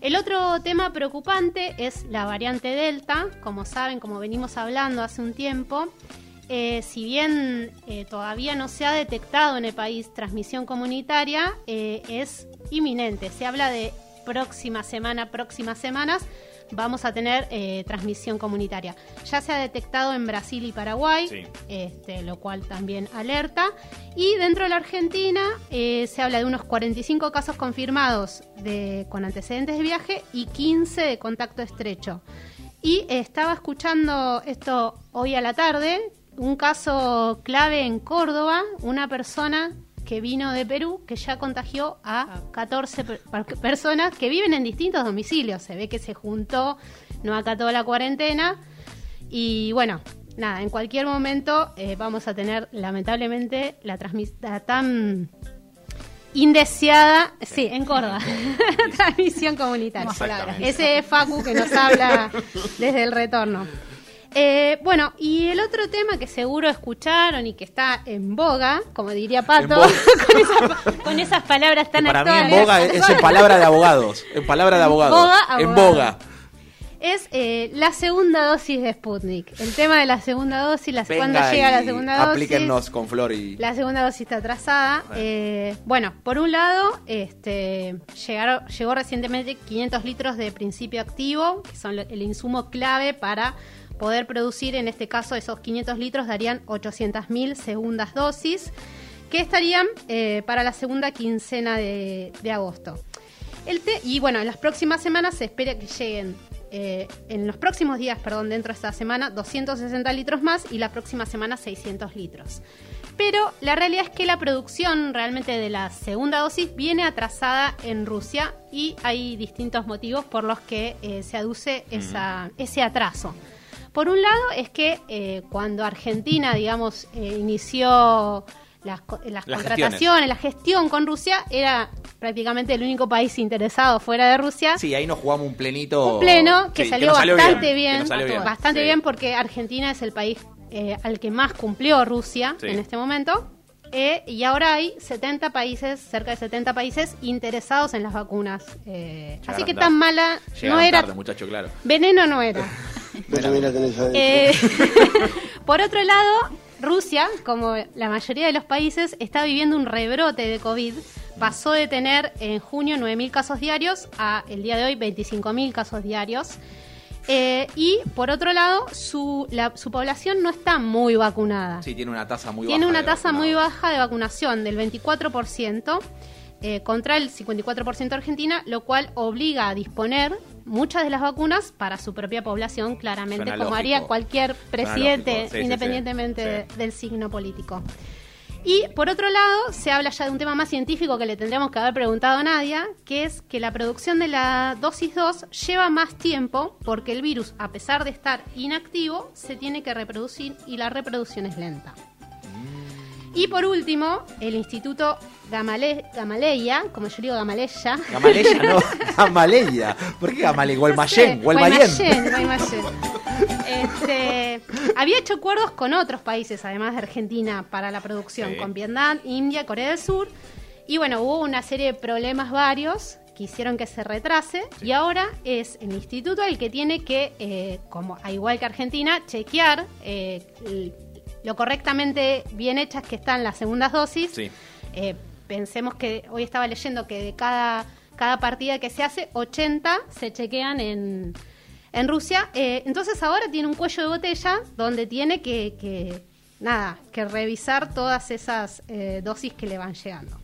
El otro tema preocupante es la variante Delta. Como saben, como venimos hablando hace un tiempo, eh, si bien eh, todavía no se ha detectado en el país transmisión comunitaria, es inminente. Se habla de próxima semana, próximas semanas, vamos a tener eh, transmisión comunitaria. Ya se ha detectado en Brasil y Paraguay, Sí. este, lo cual también alerta. Y dentro de la Argentina eh, se habla de unos 45 casos confirmados de, con antecedentes de viaje y 15 de contacto estrecho. Y estaba escuchando esto hoy a la tarde, un caso clave en Córdoba, una persona que vino de Perú que ya contagió a 14 per- per- personas que viven en distintos domicilios. Se ve que se juntó, no acató la cuarentena y bueno, nada, en cualquier momento eh, vamos a tener lamentablemente la transmisión tan indeseada, sí, en Córdoba, [laughs] transmisión comunitaria. Ese es Facu que nos habla desde el retorno. Eh, bueno, y el otro tema que seguro escucharon y que está en boga, como diría Pato, [laughs] con, esas, con esas palabras tan Que para mí en boga es en palabra de abogados. En palabra de abogados. boga, en boga. es eh, la segunda dosis de Sputnik. El tema de la segunda dosis, Venga llega la y segunda dosis. Aplíquennos con Flor y. La segunda dosis está atrasada. Eh, bueno, por un lado, este, llegaron, llegó recientemente 500 litros de principio activo, que son el insumo clave para poder producir, en este caso, esos 500 litros darían 800.000 segundas dosis, que estarían eh, para la segunda quincena de, de agosto. El te- y bueno, en las próximas semanas se espera que lleguen, eh, en los próximos días, perdón, dentro de esta semana, 260 litros más y la próxima semana 600 litros. Pero la realidad es que la producción realmente de la segunda dosis viene atrasada en Rusia y hay distintos motivos por los que eh, se aduce esa, ese atraso. Por un lado es que eh, cuando Argentina, digamos, eh, inició las, las Las contrataciones, la gestión con Rusia, era prácticamente el único país interesado fuera de Rusia. Sí, ahí nos jugamos un plenito. Un pleno que Sí, salió bastante bien, bastante Sí. bien porque Argentina es el país eh, al que más cumplió Rusia Sí. en este momento. Eh, y ahora hay 70 países, cerca de 70 países interesados en las vacunas. Eh, así que tan mala Llegaron no era. tarde, muchacho, claro. Veneno no era. [laughs] Eh, [laughs] por otro lado, Rusia, como la mayoría de los países, está viviendo un rebrote de COVID. Pasó de tener en junio 9.000 casos diarios a el día de hoy 25.000 casos diarios. Eh, y por otro lado, su, la- su población no está muy vacunada. Sí, tiene una tasa muy Tiene baja. una de tasa muy baja de vacunación del 24% eh, contra el 54% argentina, lo cual obliga a disponer muchas de las vacunas para su propia población, claramente, Suena como lógico. haría cualquier presidente. Sí, independientemente sí. del signo político. Y por otro lado, se habla ya de un tema más científico que le tendríamos que haber preguntado a Nadia, que es que la producción de la dosis 2 lleva más tiempo porque el virus, a pesar de estar inactivo, se tiene que reproducir y la reproducción es lenta. Y por último, el Instituto Gamale- Gamaleya, como yo digo Gamaleya, Gamaleya, no. [laughs] Gamaleya. ¿Por qué Gamaleya? Guaymallén. No sé, Guaymallén. Guaymallén, Guaymallén. Este, había hecho acuerdos con otros países, además de Argentina, para la producción, Sí. con Vietnam, India, Corea del Sur. Y bueno, hubo una serie de problemas varios que hicieron que se retrase y ahora es el instituto el que tiene que, eh, como a igual que Argentina, chequear eh, el- lo correctamente bien hechas que están las segundas dosis. Sí. Eh, pensemos que hoy estaba leyendo que de cada, cada partida que se hace, 80 se chequean en, en Rusia. Eh, entonces ahora tiene un cuello de botella donde tiene que, que, nada, que revisar todas esas eh, dosis que le van llegando.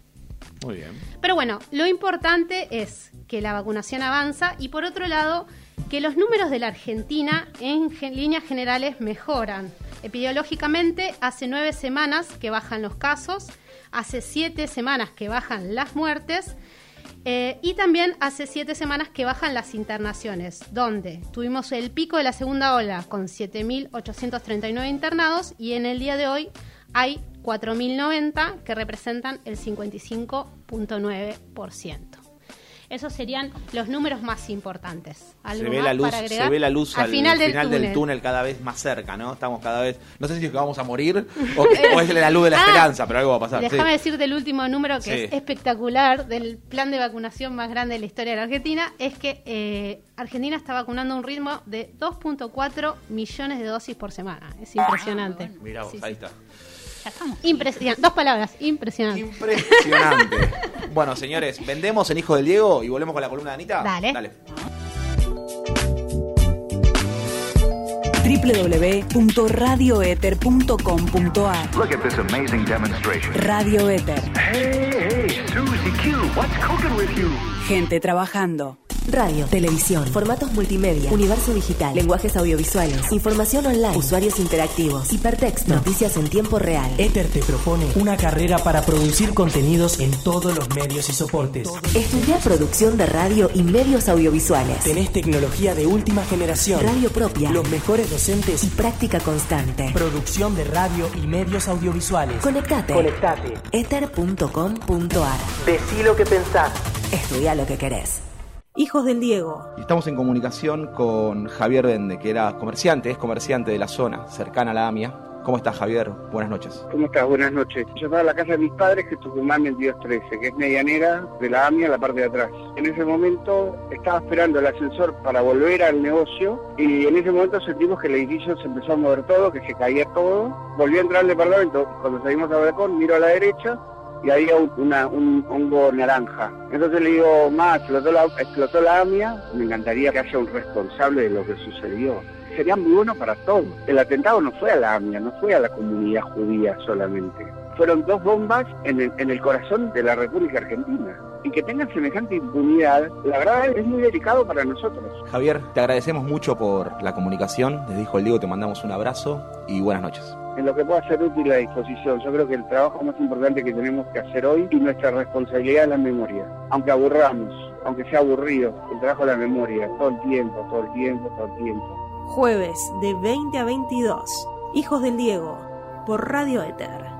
Muy bien. Pero bueno, lo importante es que la vacunación avanza y por otro lado, que los números de la Argentina en gen- líneas generales mejoran. Epidemiológicamente, hace nueve semanas que bajan los casos, hace siete semanas que bajan las muertes eh, y también hace siete semanas que bajan las internaciones, donde tuvimos el pico de la segunda ola con 7.839 internados y en el día de hoy hay 4.090 que representan el 55.9%. Esos serían los números más importantes. Se ¿Algo ve, más la luz, se ve la luz al, final, del, túnel. del túnel cada vez más cerca, ¿no? Estamos cada vez. No sé si es que vamos a morir [laughs] o, que- o es la luz de la Ah, esperanza, pero algo va a pasar. sí. Déjame decirte el último número que Sí. es espectacular del plan de vacunación más grande de la historia de la Argentina, es que eh, Argentina está vacunando a un ritmo de 2.4 millones de dosis por semana. Es impresionante. Mira vos, Sí, ahí sí. está. Ya estamos. Impresionante. Dos palabras, impresionante. Impresionante. [laughs] bueno, señores, vendemos en Hijo del Diego y volvemos con la columna de Anita. Dale. Dale. www.radioether.com.ar Look at this amazing demonstration. Radio Ether. Hey, hey, Susie Q, what's cooking with you? Gente trabajando. Radio, televisión, formatos multimedia, universo digital, lenguajes audiovisuales, información online, usuarios interactivos, hipertexto, noticias en tiempo real. Ether te propone una carrera para producir contenidos en todos los medios y soportes. Estudia producción de radio y medios audiovisuales. Tenés tecnología de última generación. Radio propia. Los mejores docentes y práctica constante. Producción de radio y medios audiovisuales. Conectate. Conectate. Ether.com.ar. Decí lo que pensás. Estudia lo que querés. Hijos del Diego. Y Estamos en comunicación con Javier Dende, que era comerciante, es comerciante de la zona, cercana a la AMIA. ¿Cómo estás, Javier? Buenas noches. ¿Cómo estás? Buenas noches. Yo estaba en la casa de mis padres, que es Tucumán 2213, que es medianera de la AMIA, la parte de atrás. En ese momento estaba esperando el ascensor para volver al negocio y en ese momento sentimos que el edificio se empezó a mover todo, que se caía todo. Volví a entrar al departamento, cuando salimos al balcón miro a la derecha y había un, una- un hongo naranja. Entonces le digo, más, explotó la, explotó la AMIA, me encantaría que haya un responsable de lo que sucedió. Sería muy bueno para todos. El atentado no fue a la AMIA, no fue a la comunidad judía solamente. Fueron dos bombas en el, en el corazón de la República Argentina. Y que tengan semejante impunidad, la verdad es muy delicado para nosotros. Javier, te agradecemos mucho por la comunicación. Desde Hijo del Diego te mandamos un abrazo y buenas noches. En lo que pueda ser útil a disposición. Yo creo que el trabajo más importante que tenemos que hacer hoy y nuestra responsabilidad es la memoria. Aunque aburramos, aunque sea aburrido, el trabajo de la memoria, todo el tiempo, todo el tiempo, todo el tiempo. Jueves de 20 a 22. Hijos del Diego. Por Radio Ether.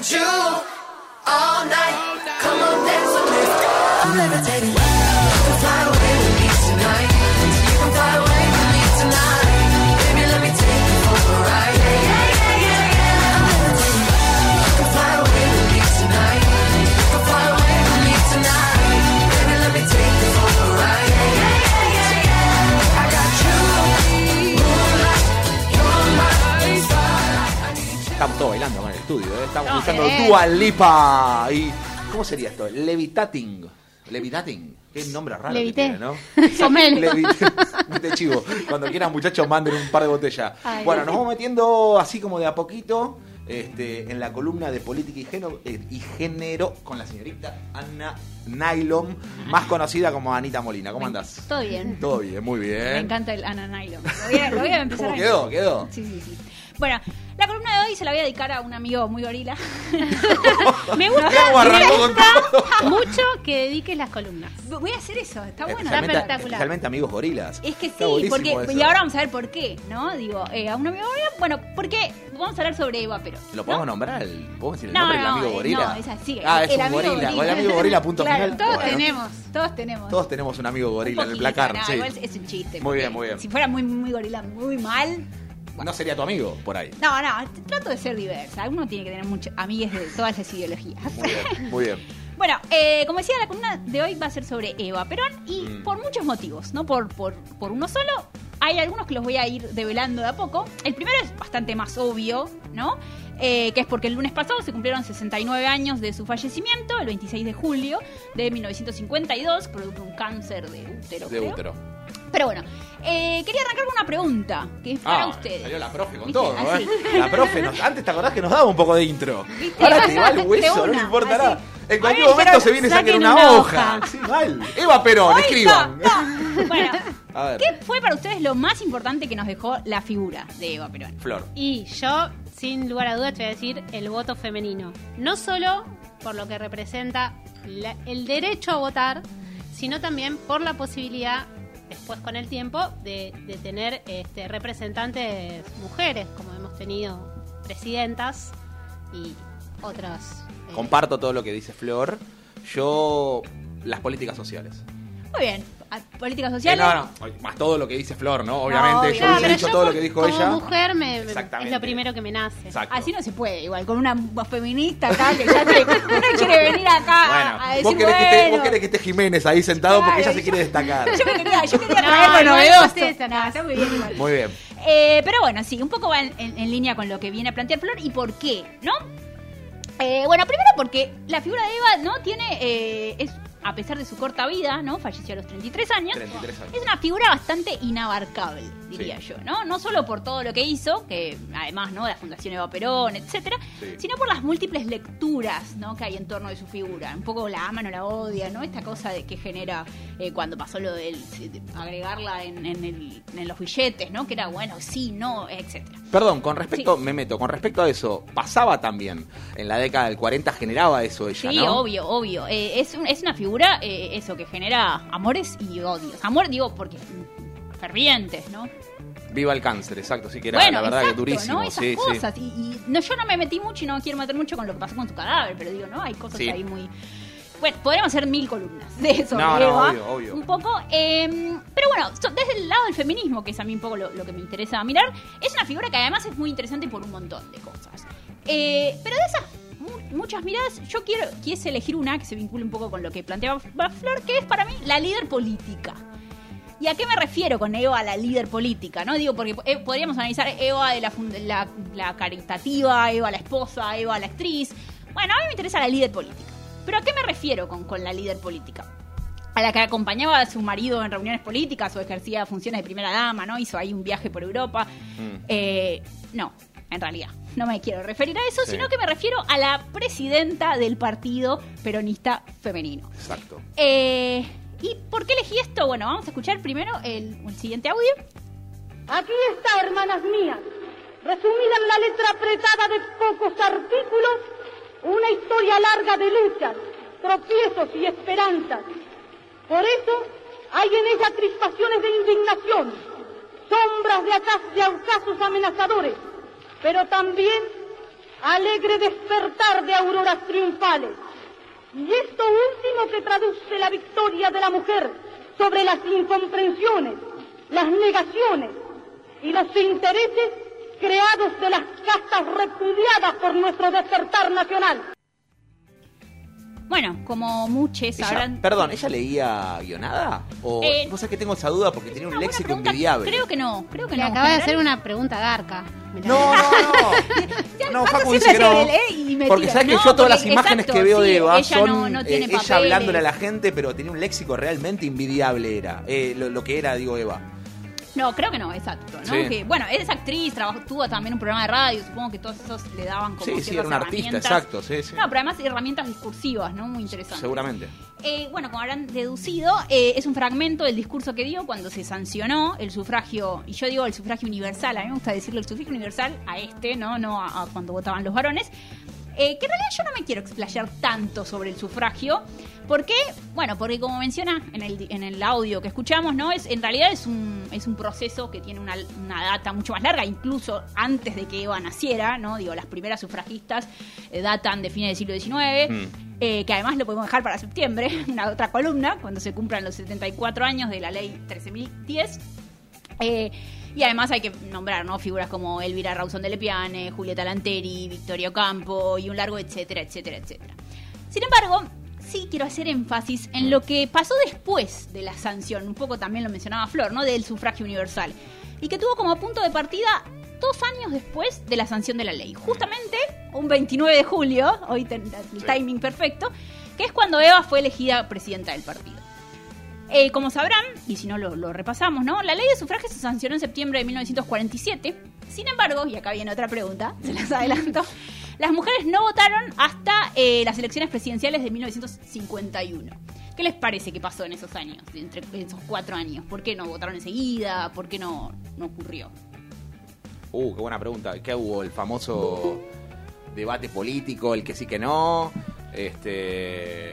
need you all night. Come on, dance with me. I'm levitating. You can fly away with me tonight. You can fly away with me tonight. Baby, let me take you for a ride. Yeah, yeah, yeah, yeah, yeah. I'm levitating. You can fly away with me tonight. You can fly away with me tonight. Baby, let me take you for a ride. Yeah, yeah, yeah, yeah, yeah. I got you. Moonlight, you're my starlight. Estamos No, escuchando eh. Dua Lipa. Y, ¿Cómo sería esto? Levitating. Levitating. Qué nombre raro Levité. que tiene, ¿no? [laughs] Pomelo. Levité. [laughs] Te chivo. Cuando quieran, muchachos, manden un par de botellas. Ay. Bueno, nos vamos metiendo así como de a poquito este, en la columna de política y género, eh, y género con la señorita Ana Nylon, más conocida como Anita Molina. ¿Cómo andás? Todo bien. Todo bien, muy bien. Me encanta el Ana Nylon. Lo voy a, lo voy a empezar ¿Cómo a- quedó? ¿Quedó? Sí, sí, sí. Bueno, la columna de hoy se la voy a dedicar a un amigo muy gorila. [laughs] Me gusta, mucho que dediques las columnas. Voy a hacer eso, está bueno. Especialmente, espectacular. especialmente amigos gorilas. Es que Está sí, porque eso. y ahora vamos a ver por qué, ¿no? Digo, eh, a un amigo gorila, bueno, porque vamos a hablar sobre Eva Perón. ¿Lo podemos nombrar? El, ¿Podemos decir el No, nombre no, del amigo eh, gorila? no, es así, Ah, es el un amigo gorila. gorila. El amigo gorila, punto Claro, final. Todos Bueno, tenemos, todos tenemos. Todos tenemos un amigo gorila en el placar. no, sí. igual es un chiste. Muy bien, muy bien. Si fuera muy, muy gorila, muy mal. No sería tu amigo por ahí. No, no, trato de ser diversa. Uno tiene que tener muchos amigues de todas las ideologías. Muy bien, muy bien. [laughs] Bueno, eh, como decía, la columna de hoy va a ser sobre Eva Perón y Mm. por muchos motivos, no por, por, por uno solo. Hay algunos que los voy a ir develando de a poco. El primero es bastante más obvio, ¿no? Eh, que es porque el lunes pasado se cumplieron 69 años de su fallecimiento, el 26 de julio de 1952, producto de un cáncer de útero. De creo. útero. Pero bueno, eh, quería arrancar con una pregunta, que es para Ah, ustedes. salió la profe con ¿Viste? todo. ¿eh? La profe, nos- antes te acordás que nos daba un poco de intro. ¿Viste? Ahora te va el hueso, no una, le importa así. nada. En A cualquier momento se viene saquen saquen una, una hoja. hoja. Sí, mal. Eva Perón, Hoy escriban. Bueno, A ver, ¿qué fue para ustedes lo más importante que nos dejó la figura de Eva Perón? Flor. Y yo, sin lugar a dudas, te voy a decir el voto femenino. No solo por lo que representa la- el derecho a votar, sino también por la posibilidad, después con el tiempo, de, de tener este, representantes mujeres, como hemos tenido presidentas y otras. eh, Comparto todo lo que dice Flor. Yo, las políticas sociales. Muy bien, a- políticas Eh, sociales. no, no, más todo lo que dice Flor, ¿no? Obviamente, yo No, hubiese dicho yo todo lo como- que dijo como ella. mujer me, es lo primero que me nace. Exacto. Así no se puede, igual, con una voz feminista acá que ya te, uno quiere venir acá Bueno, a decir, vos querés, que esté, bueno, vos querés que esté Jiménez ahí sentado porque Claro, ella se quiere destacar. [laughs] yo me quería, yo quería No, traer lo novedoso. está muy bien igual. Muy bien. Eh, pero bueno, sí, un poco va en, en- en línea con lo que viene a plantear Flor y por qué, ¿no? Eh, bueno, primero porque la figura de Eva, ¿no? Tiene, eh, es, a pesar de su corta vida, ¿no? Falleció a los 33 años. 33 años. Es una figura bastante inabarcable, diría Sí. yo, ¿no? No solo por todo lo que hizo, que además, ¿no? La Fundación Eva Perón, etcétera, Sí. sino por las múltiples lecturas, ¿no? Que hay en torno de su figura. Un poco la aman o la odia, ¿no? Esta cosa de que genera eh, cuando pasó lo del de agregarla en, en el- en los billetes, ¿no? Que era bueno, sí, no, etcétera. Perdón, con respecto, Sí. me meto, con respecto a eso, pasaba también. En la década del 40 generaba eso ella, Sí, ¿no? obvio, obvio. Eh, es una figura, eh, eso, que genera amores y odios. Amor, digo, porque fervientes, ¿no? Viva el cáncer, exacto, sí que era bueno, la verdad exacto, que durísimo. ¿no? Esas sí, sí. cosas. Y, y no, yo no me metí mucho y no quiero meter mucho con lo que pasó con su cadáver, pero digo, ¿no? Hay cosas Sí. ahí muy... Bueno, podríamos hacer mil columnas de eso. No, obvio, obvio. Un poco. eh, pero bueno, desde el lado del feminismo, que es a mí un poco lo, lo que me interesa mirar, es una figura que además es muy interesante por un montón de cosas. Eh, pero de esas muchas miradas, yo quiero quise elegir una que se vincule un poco con lo que planteaba Flor, que es para mí la líder política. ¿Y a qué me refiero con Eva, la líder política? ¿No? Digo, porque eh, podríamos analizar Eva de la, la, la caritativa, Eva la esposa, Eva la actriz. Bueno, a mí me interesa la líder política. ¿Pero a qué me refiero con, con la líder política? A la que acompañaba a su marido en reuniones políticas o ejercía funciones de primera dama, ¿no? Hizo ahí un viaje por Europa. Mm. Eh, no, en realidad, no me quiero referir a eso, Sí. sino que me refiero a la presidenta del partido peronista femenino. Exacto. Eh, ¿Y por qué elegí esto? Bueno, vamos a escuchar primero el, el siguiente audio. Aquí está, hermanas mías, resumida en la letra apretada de pocos artículos, una historia larga de luchas, tropiezos y esperanzas. Por eso hay en ella crispaciones de indignación, sombras de, de amenazadores, pero también alegre despertar de auroras triunfales. Y esto último que traduce la victoria de la mujer sobre las incomprensiones, las negaciones y los intereses creados de las castas repudiadas por nuestro despertar nacional. Bueno, como muchos sabrán. perdón, ¿ella leía guionada? ¿O Eh, vos sabés que tengo esa duda porque tenía un léxico pregunta. envidiable? Creo que no, creo que Le no. acaba de hacer una pregunta garca. No, no, no. [laughs] No, Facu dice que no. Porque sabes que No, yo todas las imágenes exacto, que veo sí, de Eva ella son no- no tiene eh, ella hablándole a la gente, pero tenía un léxico realmente envidiable era. Eh, lo, lo que era, digo, Eva. No, creo que no, exacto. ¿no? Sí. Que, bueno, es actriz, trabajó, tuvo también un programa de radio, supongo que todos esos le daban como Sí, sí, era un artista, exacto, sí, sí. No, pero además herramientas discursivas, ¿no? Muy interesantes. Seguramente. Eh, bueno, como habrán deducido, eh, es un fragmento del discurso que dio cuando se sancionó el sufragio, y yo digo el sufragio universal, a mí me gusta decirle el sufragio universal a este, no, no a, a cuando votaban los varones, eh, que en realidad yo no me quiero explayar tanto sobre el sufragio, porque, bueno, porque como menciona en el, en el audio que escuchamos, ¿no? Es, en realidad es un, es un proceso que tiene una, una data mucho más larga, incluso antes de que Eva naciera, ¿no? Digo, las primeras sufragistas eh, datan de fines del siglo XIX, eh, que además lo podemos dejar para septiembre, [laughs] una otra columna, cuando se cumplan los 74 años de la ley 13.010. Eh, y además hay que nombrar ¿no? figuras como Elvira Rausón de Lepiane, Julieta Lanteri, Victoria Ocampo y un largo etcétera, etcétera, etcétera. Sin embargo, sí quiero hacer énfasis en lo que pasó después de la sanción, un poco también lo mencionaba Flor, ¿no? del sufragio universal, y que tuvo como punto de partida dos años después de la sanción de la ley. Justamente un 29 de julio, hoy ten- el timing perfecto, que es cuando Eva fue elegida presidenta del partido. Eh, como sabrán, y si no lo, repasamos, ¿no? La ley de sufragio se sancionó en septiembre de 1947. Sin embargo, y acá viene otra pregunta, [laughs] se las adelanto, las mujeres no votaron hasta eh, las elecciones presidenciales de 1951. ¿Qué les parece que pasó en esos años, entre esos cuatro años? ¿Por qué no votaron enseguida? ¿Por qué no, no ocurrió? Uh, qué buena pregunta. ¿Qué hubo? El famoso debate político, el que sí que no. Este.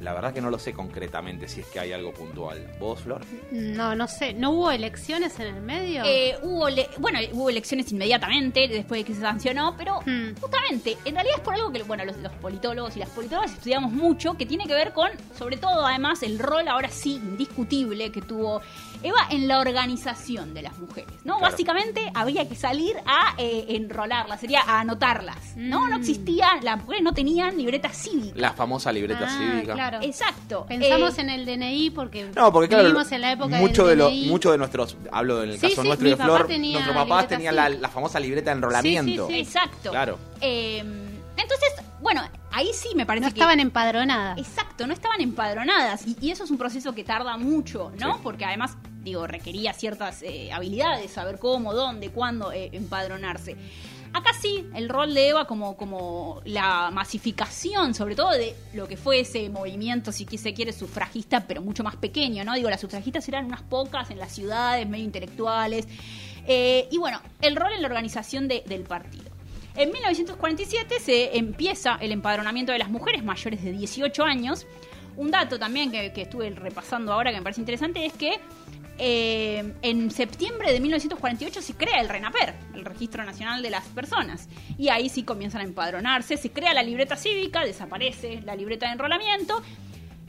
La verdad que no lo sé concretamente si es que hay algo puntual. ¿Vos, Flor? No, no sé. ¿No hubo elecciones en el medio? Eh, hubo, le- bueno, hubo elecciones inmediatamente después de que se sancionó, pero Hmm. justamente, en realidad es por algo que, bueno, los, los politólogos y las politólogas estudiamos mucho, que tiene que ver con, sobre todo, además, el rol ahora sí indiscutible que tuvo Eva en la organización de las mujeres, ¿no? Claro. Básicamente había que salir a eh, enrolarlas, sería a anotarlas, ¿no? Mm. No existía, las mujeres no tenían libreta cívica. La famosa libreta Ah, cívica. claro. Exacto. Pensamos Eh, en el DNI porque, No, porque claro, vivimos en la época mucho de del lo, DNI. mucho de nuestros, hablo del Sí, caso sí, nuestro de papá Flor, tenía nuestros papás tenían la, famosa libreta de enrolamiento. Exacto. Claro. Eh, entonces, bueno, ahí sí me parece No que... estaban empadronadas. Exacto, no estaban empadronadas. Y, y eso es un proceso que tarda mucho, ¿no? Sí. Porque además, digo, requería ciertas eh, habilidades, saber cómo, dónde, cuándo eh, empadronarse. Acá sí, el rol de Eva como, como la masificación, sobre todo de lo que fue ese movimiento, si se quiere, sufragista, pero mucho más pequeño, ¿no? Digo, las sufragistas eran unas pocas en las ciudades, medio intelectuales. Eh, y bueno, el rol en la organización de- del partido. En 1947 se empieza el empadronamiento de las mujeres mayores de 18 años. Un dato también que, que estuve repasando ahora que me parece interesante es que eh, en septiembre de 1948 se crea el RENAPER, el Registro Nacional de las Personas. Y ahí sí comienzan a empadronarse, se crea la libreta cívica, desaparece la libreta de enrolamiento.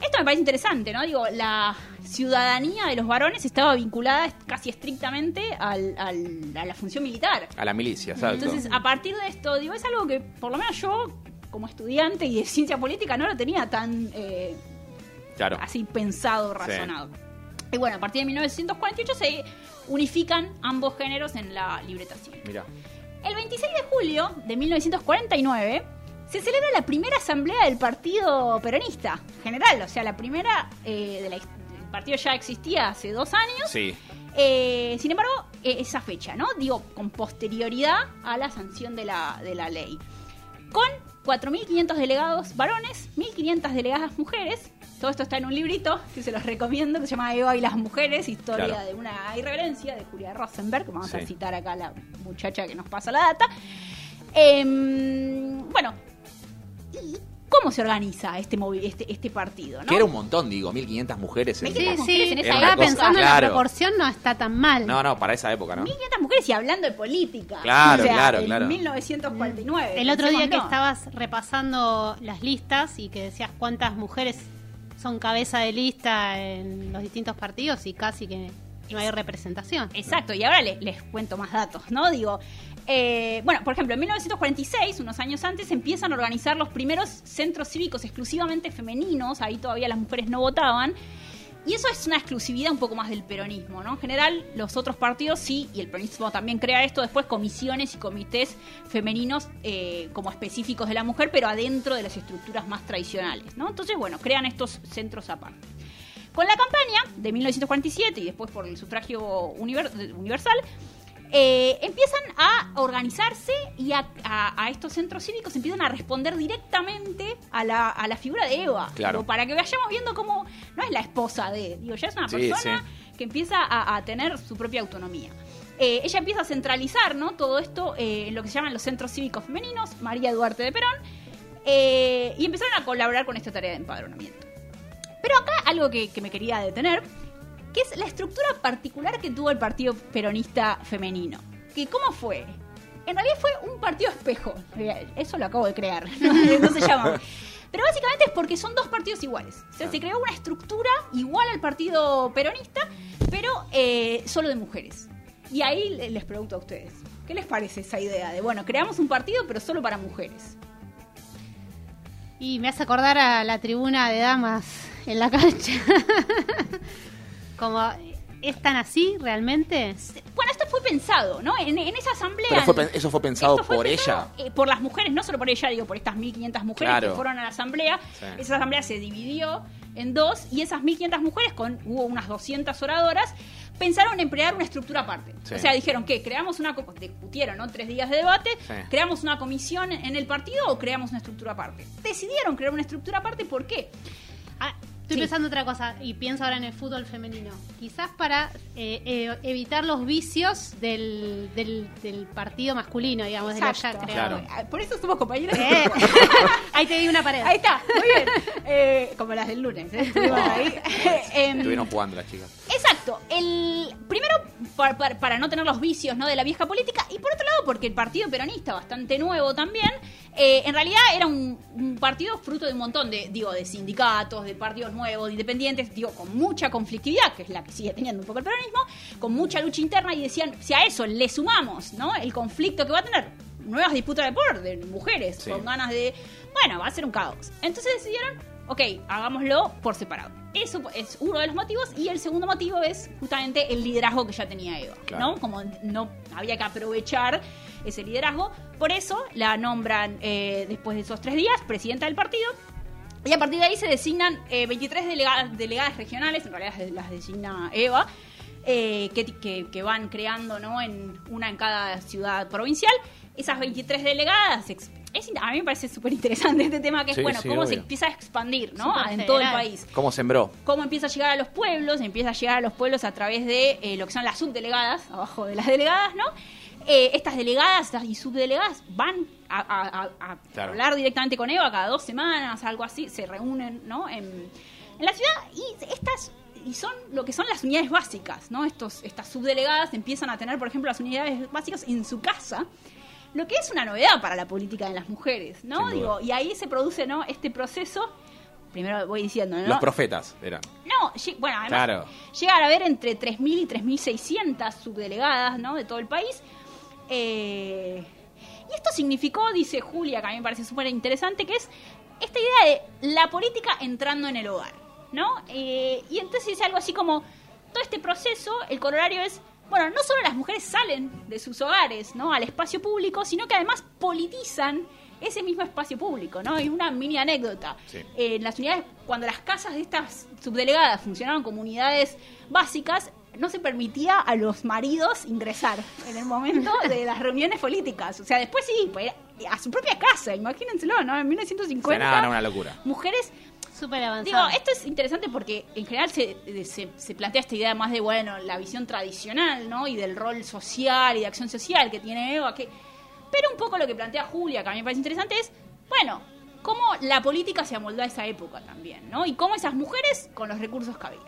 Esto me parece interesante, ¿no? Digo, la ciudadanía de los varones estaba vinculada casi estrictamente al- al- a la función militar. A la milicia, exacto. Entonces, a partir de esto, digo, es algo que por lo menos yo, como estudiante y de ciencia política, no lo tenía tan eh, claro. así pensado, razonado. Y bueno, a partir de 1948 se unifican ambos géneros en la libreta cívica. Mira. El 26 de julio de 1949 se celebra la primera asamblea del Partido Peronista General, o sea, la primera eh, de la, el partido ya existía hace dos años. Sí. Eh, sin embargo, eh, esa fecha, ¿no? Digo, con posterioridad a la sanción de la, de la ley. Con 4.500 delegados varones, 1.500 delegadas mujeres. Todo esto está en un librito que se los recomiendo, que se llama Eva y las mujeres, historia Claro. de una irreverencia de Julia Rosenberg. Vamos a citar acá a la muchacha que nos pasa la data. Em, bueno, y cómo se organiza este, este, este partido, ¿no? Que era un montón, digo, 1500 mujeres. en- Sí, mujeres sí, en esa cosa- pensando en la proporción, no está tan mal. No, no, para esa época, ¿no? 1500 mujeres y hablando de política. Claro, O sea, claro, en claro. 1949. El otro día que estabas repasando las listas y que decías cuántas mujeres son cabeza de lista en los distintos partidos y casi que no hay representación. Exacto, y ahora le- les cuento más datos, ¿no? Digo, eh, bueno, por ejemplo, en 1946, unos años antes, empiezan a organizar los primeros centros cívicos exclusivamente femeninos, ahí todavía las mujeres no votaban. Y eso es una exclusividad un poco más del peronismo, ¿no? En general, los otros partidos sí, y el peronismo también crea esto, después comisiones y comités femeninos eh, como específicos de la mujer, pero adentro de las estructuras más tradicionales, ¿no? Entonces, bueno, crean estos centros aparte. Con la campaña de 1947 y después por el sufragio univer- universal, eh, empiezan a organizarse y a, a- a estos centros cívicos empiezan a responder directamente a la, a la figura de Eva. Claro. Para que vayamos viendo cómo no es la esposa de, digo, ya es una Sí, persona que empieza a, a tener su propia autonomía. Eh, ella empieza a centralizar ¿no? todo esto eh, en lo que se llaman los centros cívicos femeninos, María Duarte de Perón, y empezaron a colaborar con esta tarea de empadronamiento. Pero acá algo que, que me quería detener, que es la estructura particular que tuvo el Partido Peronista Femenino. Que ¿Cómo fue? En realidad fue un partido espejo. Eso lo acabo de crear. No, [laughs] No se llama. Pero básicamente es porque son dos partidos iguales. O sea, se creó una estructura igual al Partido Peronista, pero eh, solo de mujeres. Y ahí le- les pregunto a ustedes, ¿qué les parece esa idea de, bueno, creamos un partido pero solo para mujeres? Y me hace acordar a la tribuna de damas en la cancha. [laughs] Como, ¿es tan así realmente? Bueno, esto fue pensado, ¿no? En, en esa asamblea... Pero fue pen- eso fue pensado fue por pensado, ella. eh, por las mujeres, no solo por ella, digo, por estas 1.500 mujeres Claro. que fueron a la asamblea. Sí. Esa asamblea se dividió en dos y esas 1.500 mujeres, con hubo unas 200 oradoras, pensaron en crear una estructura aparte. Sí. O sea, dijeron que creamos una... Discutieron, ¿no? Tres días de debate. Sí. ¿Creamos una comisión en el partido o creamos una estructura aparte? Decidieron crear una estructura aparte, ¿por qué? Estoy Sí. pensando otra cosa y pienso ahora en el fútbol femenino. Quizás para eh, eh, evitar los vicios del, del, del partido masculino, digamos, de ya Exacto. creado. Ah, Por eso somos compañeras. Eh, [laughs] Ahí te di una pared. Ahí está, muy bien. Eh, como las del lunes, ¿eh? Estuvimos ahí. [laughs] Em, Estuvieron jugando las chicas. Exacto. El primero para, para- para no tener los vicios ¿no? de la vieja política y por otro lado porque el partido peronista bastante nuevo también eh, en realidad era un, un partido fruto de un montón de digo de sindicatos de partidos nuevos de independientes digo con mucha conflictividad que es la que sigue teniendo un poco el peronismo con mucha lucha interna y decían si a eso le sumamos no el conflicto que va a tener nuevas disputas de poder de mujeres Sí. con ganas de bueno va a ser un caos entonces decidieron ok, hagámoslo por separado. Eso es uno de los motivos. Y el segundo motivo es justamente el liderazgo que ya tenía Eva. Claro. ¿no? Como no había que aprovechar ese liderazgo. Por eso la nombran eh, después de esos tres días presidenta del partido. Y a partir de ahí se designan eh, 23 delegadas, delegadas regionales, en realidad las designa Eva, eh, que, que- que van creando ¿no? en una en cada ciudad provincial. Esas 23 delegadas, es, a mí me parece súper interesante este tema, que Sí, es bueno, sí, cómo se empieza a expandir ¿no? Súper en todo el país ¿Cómo sembró? cómo empieza a llegar a los pueblos, empieza a llegar a los pueblos a través de eh, lo que son las subdelegadas, abajo de las delegadas, ¿no? Eh, estas delegadas estas y subdelegadas van a, a- a- a Claro. hablar directamente con Eva cada dos semanas, algo así, se reúnen, ¿no? En, en la ciudad y estas y son lo que son las unidades básicas, ¿no? Estos, estas subdelegadas empiezan a tener, por ejemplo, las unidades básicas en su casa, lo que es una novedad para la política de las mujeres, ¿no? Digo, y ahí se produce, ¿no? Este proceso. Primero voy diciendo, ¿no? Los profetas eran. No, bueno, además Claro. llegan a haber entre 3.000 y 3.600 subdelegadas ¿no? de todo el país. Eh, y esto significó, dice Julia, que a mí me parece súper interesante, que es esta idea de la política entrando en el hogar. ¿no? Eh, y entonces dice algo así como, todo este proceso, el corolario es, bueno, no solo las mujeres salen de sus hogares ¿no? al espacio público, sino que además politizan ese mismo espacio público, ¿no? Y una mini anécdota. Sí. Eh, en las unidades, cuando las casas de estas subdelegadas funcionaban como unidades básicas, no se permitía a los maridos ingresar en el momento de las reuniones políticas. O sea, después sí, pues, a su propia casa, imagínenselo, ¿no? En 1950. No, no, una locura. Mujeres Súper Digo, avanzado. esto es interesante porque en general se, se, se plantea esta idea más de, bueno, la visión tradicional, ¿no? Y del rol social y de acción social que tiene Eva, que... Pero un poco lo que plantea Julia, que a mí me parece interesante, es, bueno, cómo la política se amoldó a esa época también, ¿no? Y cómo esas mujeres con los recursos que había.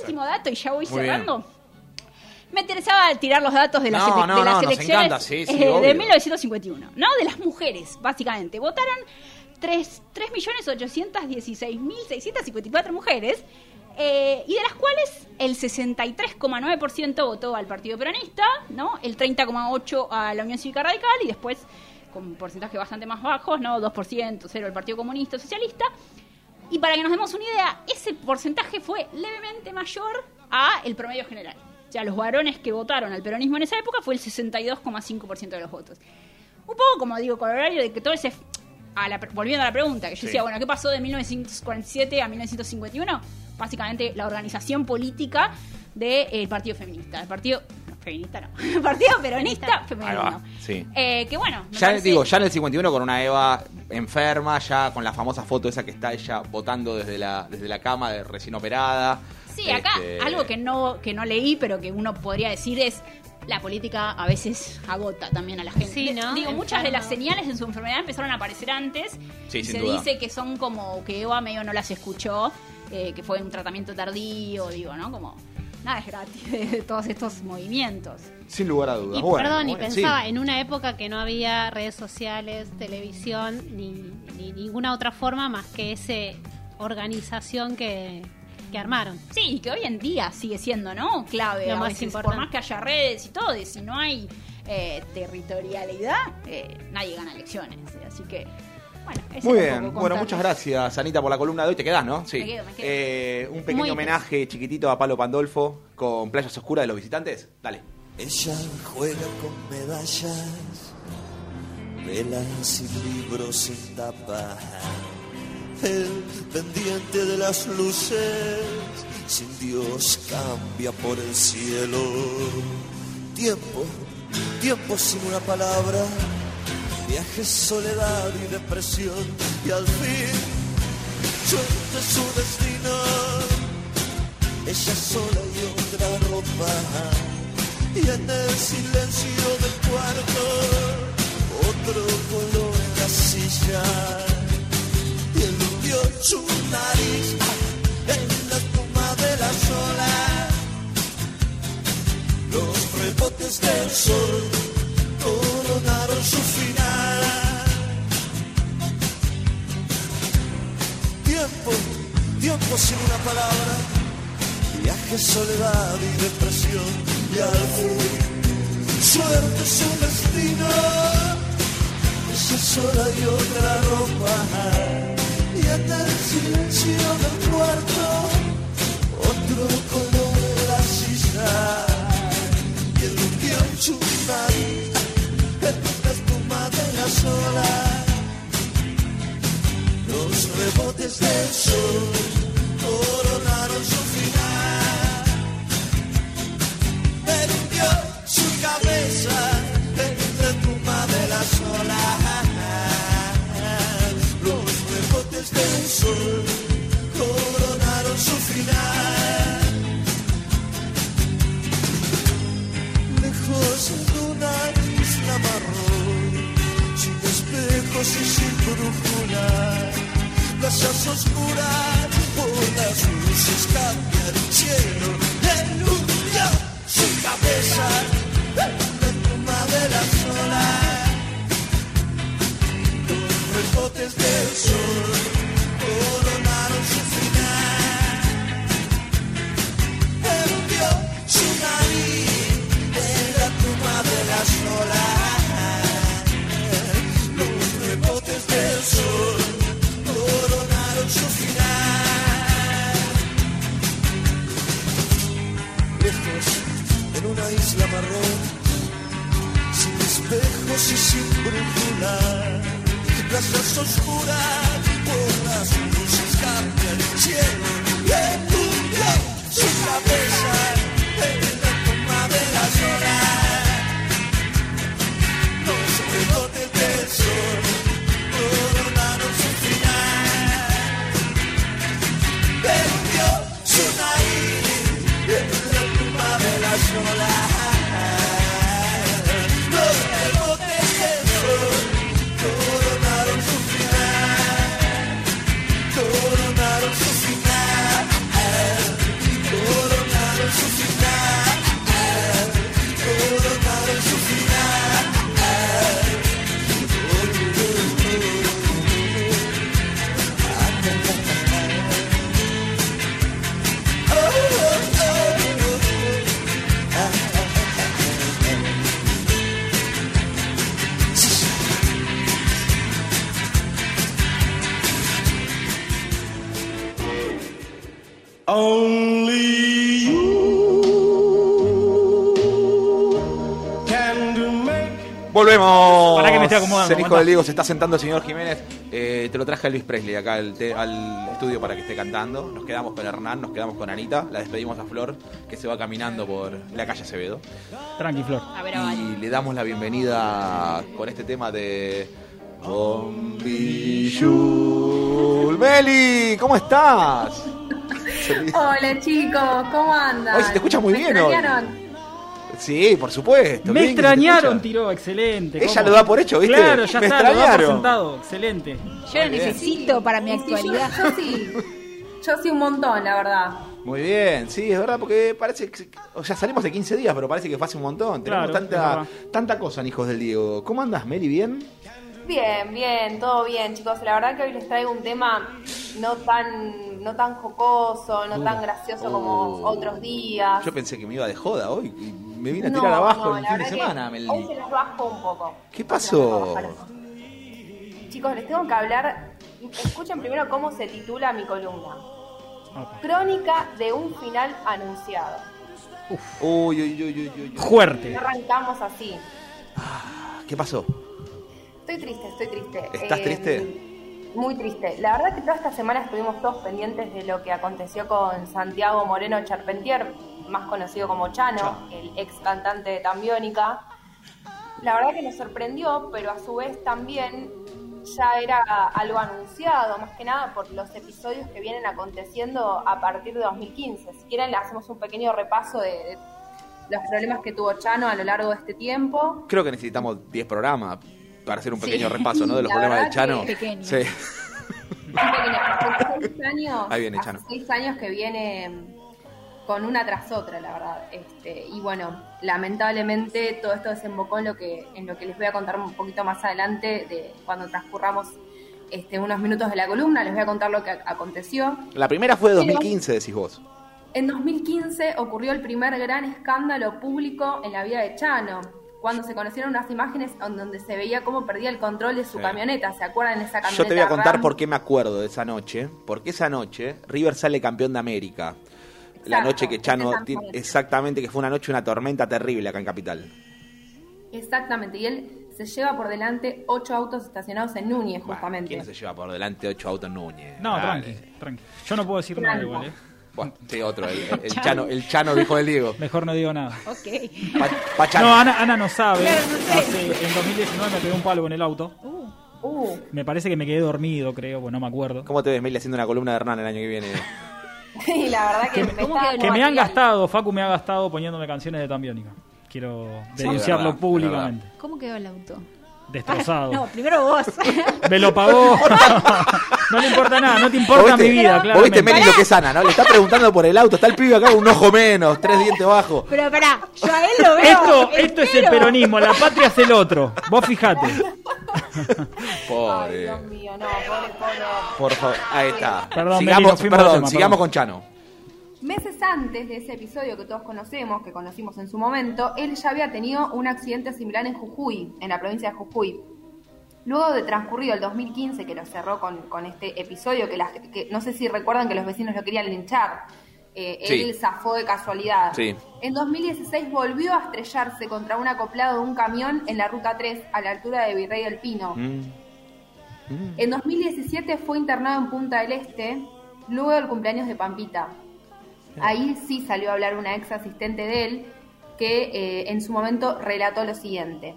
Último dato, y ya voy Muy cerrando. Me interesaba tirar los datos de las, No, de las no, nos elecciones encanta, sí, sí, eh, de obvio. 1951, ¿no? De las mujeres, básicamente. Votaron 3 3.816.654 mujeres, eh, y de las cuales el 63,9% votó al Partido Peronista, ¿no? El 30,8% a la Unión Cívica Radical, y después, con porcentajes bastante más bajos, ¿no? 2%, 0 el Partido Comunista Socialista. Y para que nos demos una idea, ese porcentaje fue levemente mayor a el promedio general. O sea, los varones que votaron al peronismo en esa época fue el 62,5% de los votos. Un poco como digo, horario de que todo ese... A la, volviendo a la pregunta, que yo Sí. decía, bueno, ¿qué pasó de 1947 a 1951? Básicamente la organización política del Partido Feminista. El Partido... feminista no. [laughs] El Partido Peronista Femenino. sí. Eh, que bueno, Ya parece- digo, ya en el 51 con una Eva enferma, ya con la famosa foto esa que está ella votando desde la, desde la cama de recién operada. Sí, acá Este, algo que no, que no leí, pero que uno podría decir es la política a veces agota también a la gente. Sí, ¿no? Digo, muchas de las señales en su enfermedad empezaron a aparecer antes. Sí, y se duda. dice que son como que Eva medio no las escuchó, eh, que fue un tratamiento tardío, digo, ¿no? Como nada es gratis de, de todos estos movimientos. Sin lugar a dudas. Y Bueno, perdón, y bueno, pensaba sí. en una época que no había redes sociales, televisión, ni, ni ninguna otra forma más que esa organización que, que armaron. Sí, y que hoy en día sigue siendo, ¿no? Clave. Lo a más veces, importante. Por más que haya redes y todo, y si no hay eh, territorialidad, eh, nadie gana elecciones. Así que, bueno, Muy bien, bueno, muchas gracias, Anita, por la columna de hoy. Te quedás, ¿no? Sí. Me quedo, me quedo. Eh, un pequeño Muy homenaje chiquitito a Palo Pandolfo con Playas Oscuras de los visitantes. Dale. Ella juega con medallas, velas y libros sin tapa. El pendiente de las luces, sin Dios cambia por el cielo. Tiempo, tiempo sin una palabra, viaje, soledad y depresión. Y al fin, suerte su destino. Ella sola y otra ropa y en el silencio del cuarto otro color en la silla y eludió su nariz en la espuma de la sola los rebotes del sol coronaron su final tiempo sin una palabra. Viaje, soledad y depresión. Y al fin suerte su destino. Esa sola y otra ropa. Y en el silencio del cuarto otro color en la silla. Y el nariz en la espuma de la sola. Los rebotes del sol coronaron su final hundió su cabeza en la espuma de la sola. Los rebotes del sol coronaron su final. Lejos en una isla marrón, sin espejos y sin brújula, playas oscuras por las luces cambian el cielo. El hundió su cabeza espuma de la sola. Los rebotes del sol una isla marrón, sin espejos y sin brújula, playas oscuras por las luces cambian el cielo y el su cabeza en la toma de las olas. Volvemos. Pará que me estoy acomodando, El hijo del Diego se está sentando el señor Jiménez. Eh, te lo traje a Luis Presley acá al, te- al estudio para que esté cantando. Nos quedamos con Hernán, nos quedamos con Anita. La despedimos a Flor, que se va caminando por la calle Acevedo. Tranqui, Flor. A ver, a Vale. Y le damos la bienvenida con este tema de. Bombillul. Meli, ¿cómo estás? Hola chicos, ¿cómo andan? Hoy se te escucha muy ¿Me bien hoy. Sí, por supuesto. Me extrañaron, tiró, excelente. Ella lo da por hecho, ¿viste? Claro, ya Me está, lo da por extrañaron. sentado, excelente. Yo lo necesito para mi Sí, yo- actualidad. Yo, sí, yo sí un montón, la verdad. Muy bien, sí, es verdad, porque parece que. O sea, salimos de 15 días, pero parece que fue hace un montón. Tenemos Claro, tanta, tanta cosa en Hijos del Diego. ¿Cómo andas, Meli? ¿Bien? Bien, bien, todo bien chicos. La verdad que hoy les traigo un tema no tan, no tan jocoso, no Uh. tan gracioso como Uh. otros días. Yo pensé que me iba de joda hoy me vine a No, tirar abajo no, el fin de semana, Meli. Hoy se los bajo un poco. ¿Qué pasó? Chicos, les tengo que hablar. Escuchen primero cómo se titula mi columna. Crónica de un final anunciado. Uy, uy, uy, uy, uy, uy. Fuerte. Arrancamos así. ¿Qué pasó? Estoy triste, estoy triste. ¿Estás Eh, triste? Muy triste. La verdad que toda esta semana estuvimos todos pendientes de lo que aconteció con Santiago Moreno Charpentier, más conocido como Chano, el ex cantante de Tambiónica. La verdad que nos sorprendió, pero a su vez también ya era algo anunciado, más que nada por los episodios que vienen aconteciendo a partir de 2015. Si quieren, le hacemos un pequeño repaso de, de los problemas que tuvo Chano a lo largo de este tiempo. Creo que necesitamos 10 programas para hacer un Sí. pequeño repaso, ¿no? De los La problemas verdad Chano. Pequeño. Sí. Un pequeño- hace seis años, Ahí viene hace Chano. seis años que viene con una tras otra, la verdad. Este, y bueno, lamentablemente todo esto desembocó en lo que, en lo que les voy a contar un poquito más adelante, de cuando transcurramos este, unos minutos de la columna, les voy a contar lo que aconteció. La primera fue de Pero- 2015, decís vos. En 2015 ocurrió el primer gran escándalo público en la vida de Chano, cuando se conocieron unas imágenes en donde se veía cómo perdía el control de su Sí. camioneta. ¿Se acuerdan de esa camioneta? Yo te voy a contar Ram? por qué me acuerdo de esa noche. Porque esa noche River sale campeón de América. La noche que Chano. exactamente. que fue una noche, una tormenta terrible acá en Capital. Exactamente, y él se lleva por delante ocho autos estacionados en Núñez, justamente. ¿Quién se lleva por delante ocho autos Núñez? No, Dale. tranqui, tranqui. Yo no puedo decir nada igual, ¿eh? Bueno, sí, otro, el, el- el Chano, el Chano dijo del Diego. Mejor no digo nada. Ok. Pa- pa' Chano. No, Ana, Ana no sabe. Claro, no sé. Hace- en 2019 me pegué un palo en el auto. Uh, Me parece que me quedé dormido, creo, bueno, no me acuerdo. ¿Cómo te ves, Meli, haciendo una columna de Hernán el año que viene? [laughs] [laughs] y la verdad que, me han gastado, Facu me ha gastado poniéndome canciones de Tambiónica. Quiero Sí, denunciarlo verdad, públicamente. ¿Cómo quedó el auto? Destrozado. [laughs] No, primero vos. [laughs] Me lo pagó. no le importa nada, no te importa ¿Vos mi vida, Vos claro. viste, Meli, lo que es Ana, ¿no? Le está preguntando por el auto. Está el pibe acá con un ojo menos, tres dientes bajos. Pero pará, yo a él lo veo. Esto, esto es el peronismo, la patria es el otro. Vos fijate. [laughs] Ay, Pobre. Dios mío, no, pobre, pobre. Por favor, ahí está. Perdón, sigamos perdón, tema, sigamos perdón. con Chano. Meses antes de ese episodio que todos conocemos, que conocimos en su momento, él ya había tenido un accidente similar en Jujuy, en la provincia de Jujuy. Luego de transcurrido el 2015, que lo cerró con, con este episodio, que, las- que no sé si recuerdan que los vecinos lo querían linchar, eh, Sí. él zafó de casualidad. Sí. En 2016 volvió a estrellarse contra un acoplado de un camión en la ruta 3, a la altura de Virrey del Pino. Mm. En 2017 fue internado en Punta del Este, luego del cumpleaños de Pampita. Ahí sí salió a hablar una ex asistente de él que eh, en su momento relató lo siguiente.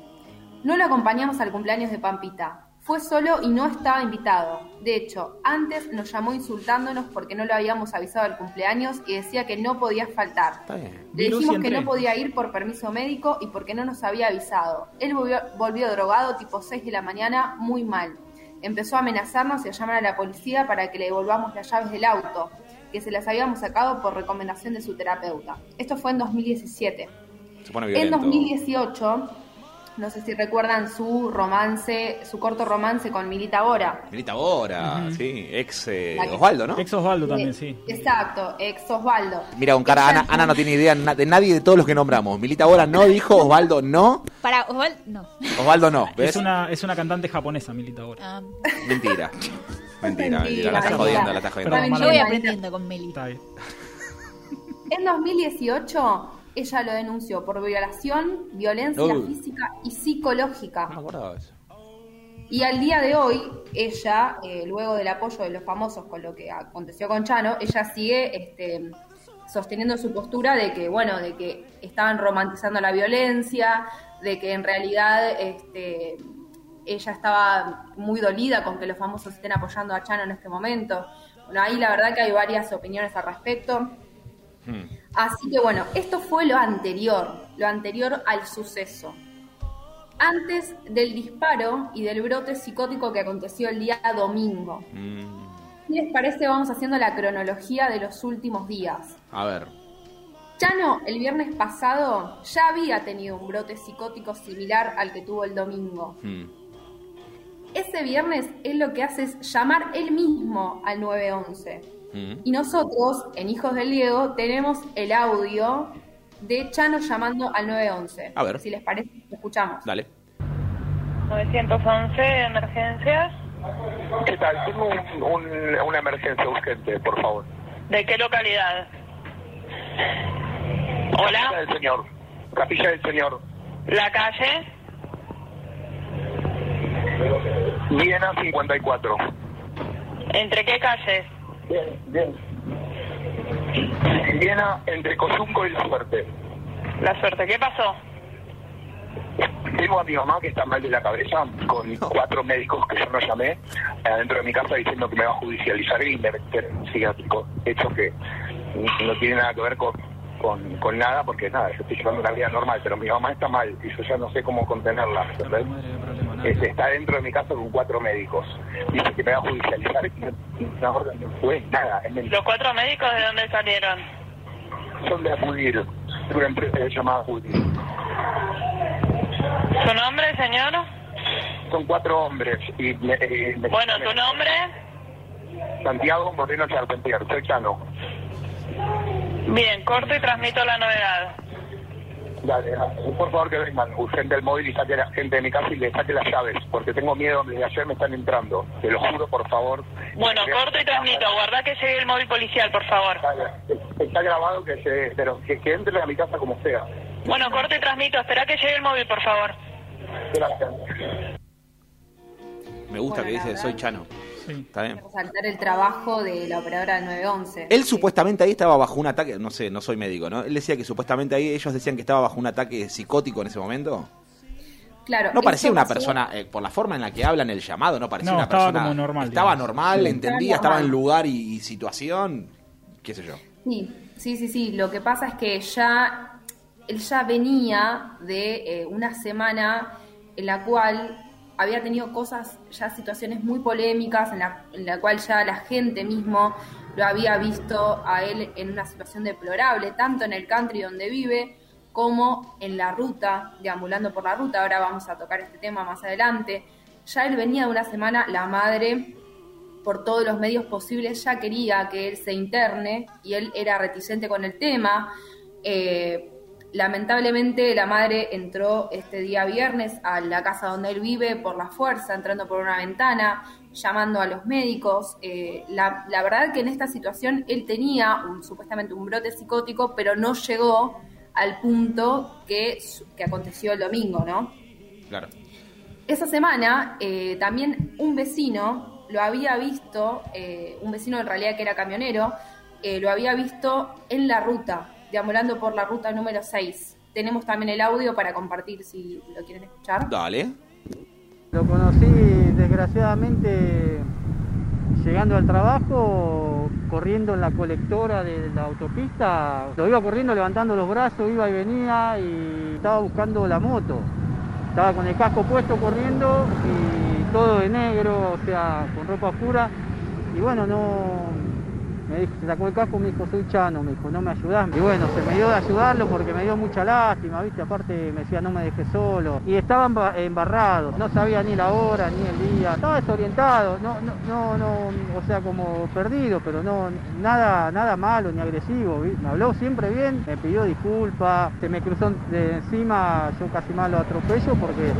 No lo acompañamos al cumpleaños de Pampita. Fue solo y no estaba invitado. De hecho, antes nos llamó insultándonos porque no lo habíamos avisado del cumpleaños y decía que no podía faltar. Está bien. Le dijimos que no podía ir por permiso médico y porque no nos había avisado. Él volvió, volvió drogado tipo 6 de la mañana, muy mal. Empezó a amenazarnos y a llamar a la policía para que le devolvamos las llaves del auto, que se las habíamos sacado por recomendación de su terapeuta. Esto fue en 2017. Se pone En violento. 2018, no sé si recuerdan su romance, su corto romance con Milita Bora. Milita Bora, sí, ex eh, Osvaldo, ¿no? Ex Osvaldo también, sí. Exacto, ex Osvaldo. Mira, con cara, Ana, Ana no tiene idea de nadie de todos los que nombramos. Milita Bora no dijo, Osvaldo no, Para Osvaldo, no. Osvaldo no, Es ¿ves? una, es una cantante japonesa, Milita ahora. Ah, Mentira. Mentira, mentira, la está jodiendo, la está jodiendo. Perdón, yo voy aprendiendo con Meli. Está bien. En 2018, ella lo denunció por violación, violencia Uy. física y psicológica. No me acordaba de eso. Y al día de hoy, ella, eh, luego del apoyo de los famosos con lo que aconteció con Chano, ella sigue este, sosteniendo su postura de que, bueno, de que estaban romantizando la violencia, de que en realidad este, ella estaba muy dolida con que los famosos estén apoyando a Chano en este momento. Bueno, ahí la verdad que hay varias opiniones al respecto. Así que bueno, esto fue lo anterior, lo anterior al suceso. Antes del disparo y del brote psicótico que aconteció el día domingo. Si les parece, vamos haciendo la cronología de los últimos días. A ver. Chano, el viernes pasado, ya había tenido un brote psicótico similar al que tuvo el domingo. Mm. Ese viernes él lo que hace es llamar él mismo al 911. Mm. Y nosotros, en Hijos del Diego, tenemos el audio de Chano llamando al 911. A ver. Si les parece, lo escuchamos. Dale. 911, emergencias. ¿Qué tal? Tengo un- un- una emergencia urgente, por favor. ¿De qué localidad? Hola. Capilla del Señor. Capilla del Señor. ¿La calle? Viena 54. ¿Entre qué calles? Bien, bien. Viena entre Coyunco y La Suerte. La suerte, ¿qué pasó? Tengo a mi mamá que está mal de la cabeza con cuatro médicos que yo no llamé adentro de mi casa diciendo que me va a judicializar y me meter en psiquiátrico. Hecho que no tiene nada que ver con, con, con nada porque nada, yo estoy llevando una vida normal, pero mi mamá está mal y yo ya no sé cómo contenerla. ¿entendés? Este, está dentro de mi casa con cuatro médicos. Dice que me va a judicializar y una orden no fue nada. ¿Los cuatro médicos de dónde salieron? Son de Acudir, de una empresa que se llama Acudir. ¿Su nombre, señor? Son cuatro hombres y me, eh, me- Bueno, ¿tu nombre? Santiago Moreno Charpentier, soy Chano. Bien, corto y transmito la novedad. Dale, por favor que vengan urgente el móvil y saque a la gente de mi casa y le saque las llaves, porque tengo miedo, desde ayer me están entrando. Te lo juro, por favor. Bueno, corto y transmito. Guarda que llegue el móvil policial, por favor. Está grabado que se, pero que, que entre a mi casa como sea. Bueno, corto y transmito. Espera que llegue el móvil, por favor. Gracias. Me gusta Bueno, que dice verdad- soy Chano. Está bien. Resaltar el trabajo de la operadora del 911. Él supuestamente ahí estaba bajo un ataque, no sé, no soy médico, ¿no? Él decía que supuestamente ahí ellos decían que estaba bajo un ataque psicótico en ese momento. Claro, No parecía una persona, eh, por la forma en la que hablan el llamado, no parecía No, una estaba persona. como normal, Estaba digamos. normal, Sí. entendía, Estaba estaba en lugar y, y situación, qué sé yo. Sí, sí, sí, sí. Lo que pasa es que ya él ya venía de eh, una semana en la cual había tenido cosas, ya situaciones muy polémicas, en la, en la cual ya la gente mismo lo había visto a él en una situación deplorable, tanto en el country donde vive como en la ruta, deambulando por la ruta. Ahora vamos a tocar este tema más adelante. Ya él venía de una semana, la madre por todos los medios posibles ya quería que él se interne y él era reticente con el tema. Eh, lamentablemente la madre entró este día viernes a la casa donde él vive por la fuerza, entrando por una ventana, llamando a los médicos. Eh, la, la verdad que en esta situación él tenía un- supuestamente un brote psicótico, pero no llegó al punto que, que aconteció el domingo, ¿no? Claro. Esa semana eh, también un vecino lo había visto, eh, un vecino en realidad que era camionero, eh, lo había visto en la ruta, deambulando por la ruta número 6. Tenemos también el audio para compartir si lo quieren escuchar. Dale. Lo conocí desgraciadamente llegando al trabajo, corriendo en la colectora de la autopista. Lo iba corriendo levantando los brazos, iba y venía y estaba buscando la moto. Estaba con el casco puesto corriendo y todo de negro, o sea, con ropa oscura. Y bueno, no. Me dijo, se sacó el casco, me dijo, soy Chano, me dijo, no me ayudás. Y bueno, se me dio de ayudarlo porque me dio mucha lástima, ¿viste? Aparte me decía, no me dejes solo. Y estaba emba- embarrado, no sabía ni la hora, ni el día. Estaba desorientado, no, no, no, no, o sea, como perdido, pero no, nada, nada malo ni agresivo. Me habló siempre bien, me pidió disculpas, se me cruzó de encima, yo casi más lo atropello porque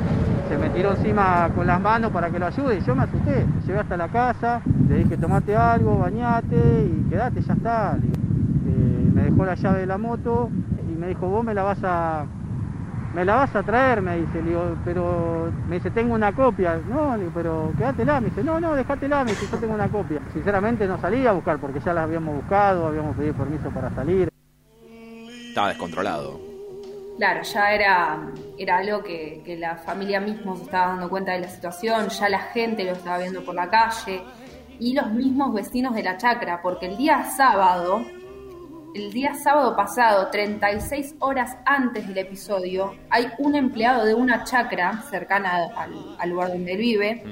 se me tiró encima con las manos para que lo ayude y yo me asusté. Llegué hasta la casa, le dije tomate algo, bañate y quedate, ya está. Eh, me dejó la llave de la moto y me dijo, vos me la vas a, me la vas a traer, me dice, le digo, pero me dice, tengo una copia. No, le digo, pero quédatela, me dice, no, no, déjatela, me dice, yo tengo una copia. Sinceramente no salí a buscar porque ya la habíamos buscado, habíamos pedido permiso para salir. Estaba descontrolado. Claro, ya era, era algo que, que la familia mismo se estaba dando cuenta de la situación, ya la gente lo estaba viendo por la calle y los mismos vecinos de la chacra, porque el día sábado, el día sábado pasado, 36 horas antes del episodio, hay un empleado de una chacra cercana al, al lugar donde él vive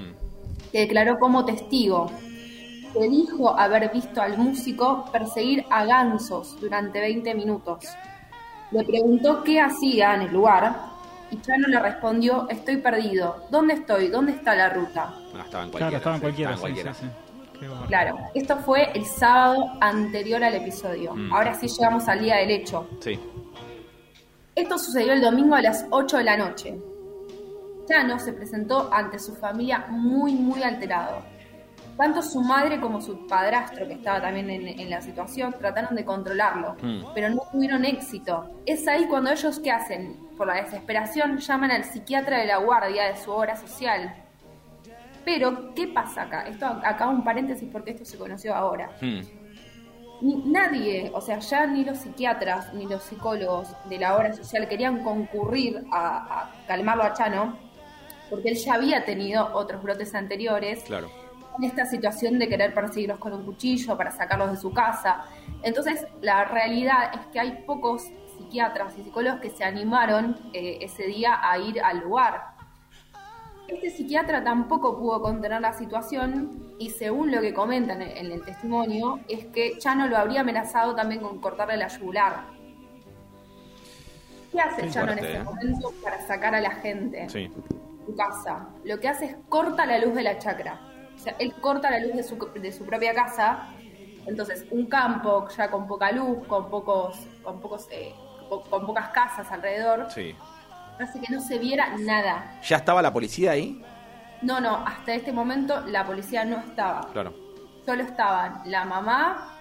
que declaró como testigo que dijo haber visto al músico perseguir a gansos durante 20 minutos. Le preguntó qué hacía en el lugar y Chano le respondió, estoy perdido. ¿Dónde estoy? ¿Dónde está la ruta? Ah, estaba en Claro, cualquiera. estaba en cualquiera. Estaba en sí, cualquiera. sí, sí. Claro, esto fue el sábado anterior al episodio. Mm. Ahora sí llegamos al día del hecho. Sí. Esto sucedió el domingo a las 8 de la noche. Chano se presentó ante su familia muy, muy alterado. Tanto su madre como su padrastro, que estaba también en, en la situación, trataron de controlarlo, Mm. pero no tuvieron éxito. Es ahí cuando ellos, ¿qué hacen? Por la desesperación, llaman al psiquiatra de la guardia de su obra social. Pero, ¿qué pasa acá? Esto acá un paréntesis porque esto se conoció ahora. Hmm. Ni- nadie, o sea, ya ni los psiquiatras ni los psicólogos de la obra social querían concurrir a, a calmarlo a Chano, porque él ya había tenido otros brotes anteriores Claro. en esta situación de querer perseguirlos con un cuchillo para sacarlos de su casa. Entonces, la realidad es que hay pocos psiquiatras y psicólogos que se animaron eh, ese día a ir al lugar. Este psiquiatra tampoco pudo contener la situación y según lo que comentan en el testimonio es que Chano lo habría amenazado también con cortarle la yugular. ¿Qué hace Qué Chano en ese ¿eh? momento para sacar a la gente? Sí. su casa, lo que hace es corta la luz de la chacra. O sea, él corta la luz de su, de su propia casa. Entonces, un campo ya con poca luz, con pocos, con pocos, eh, po- con pocas casas alrededor, Sí. Hace que no se viera nada. ¿Ya estaba la policía ahí? No, no, hasta este momento la policía no estaba. Claro. Solo estaban la mamá,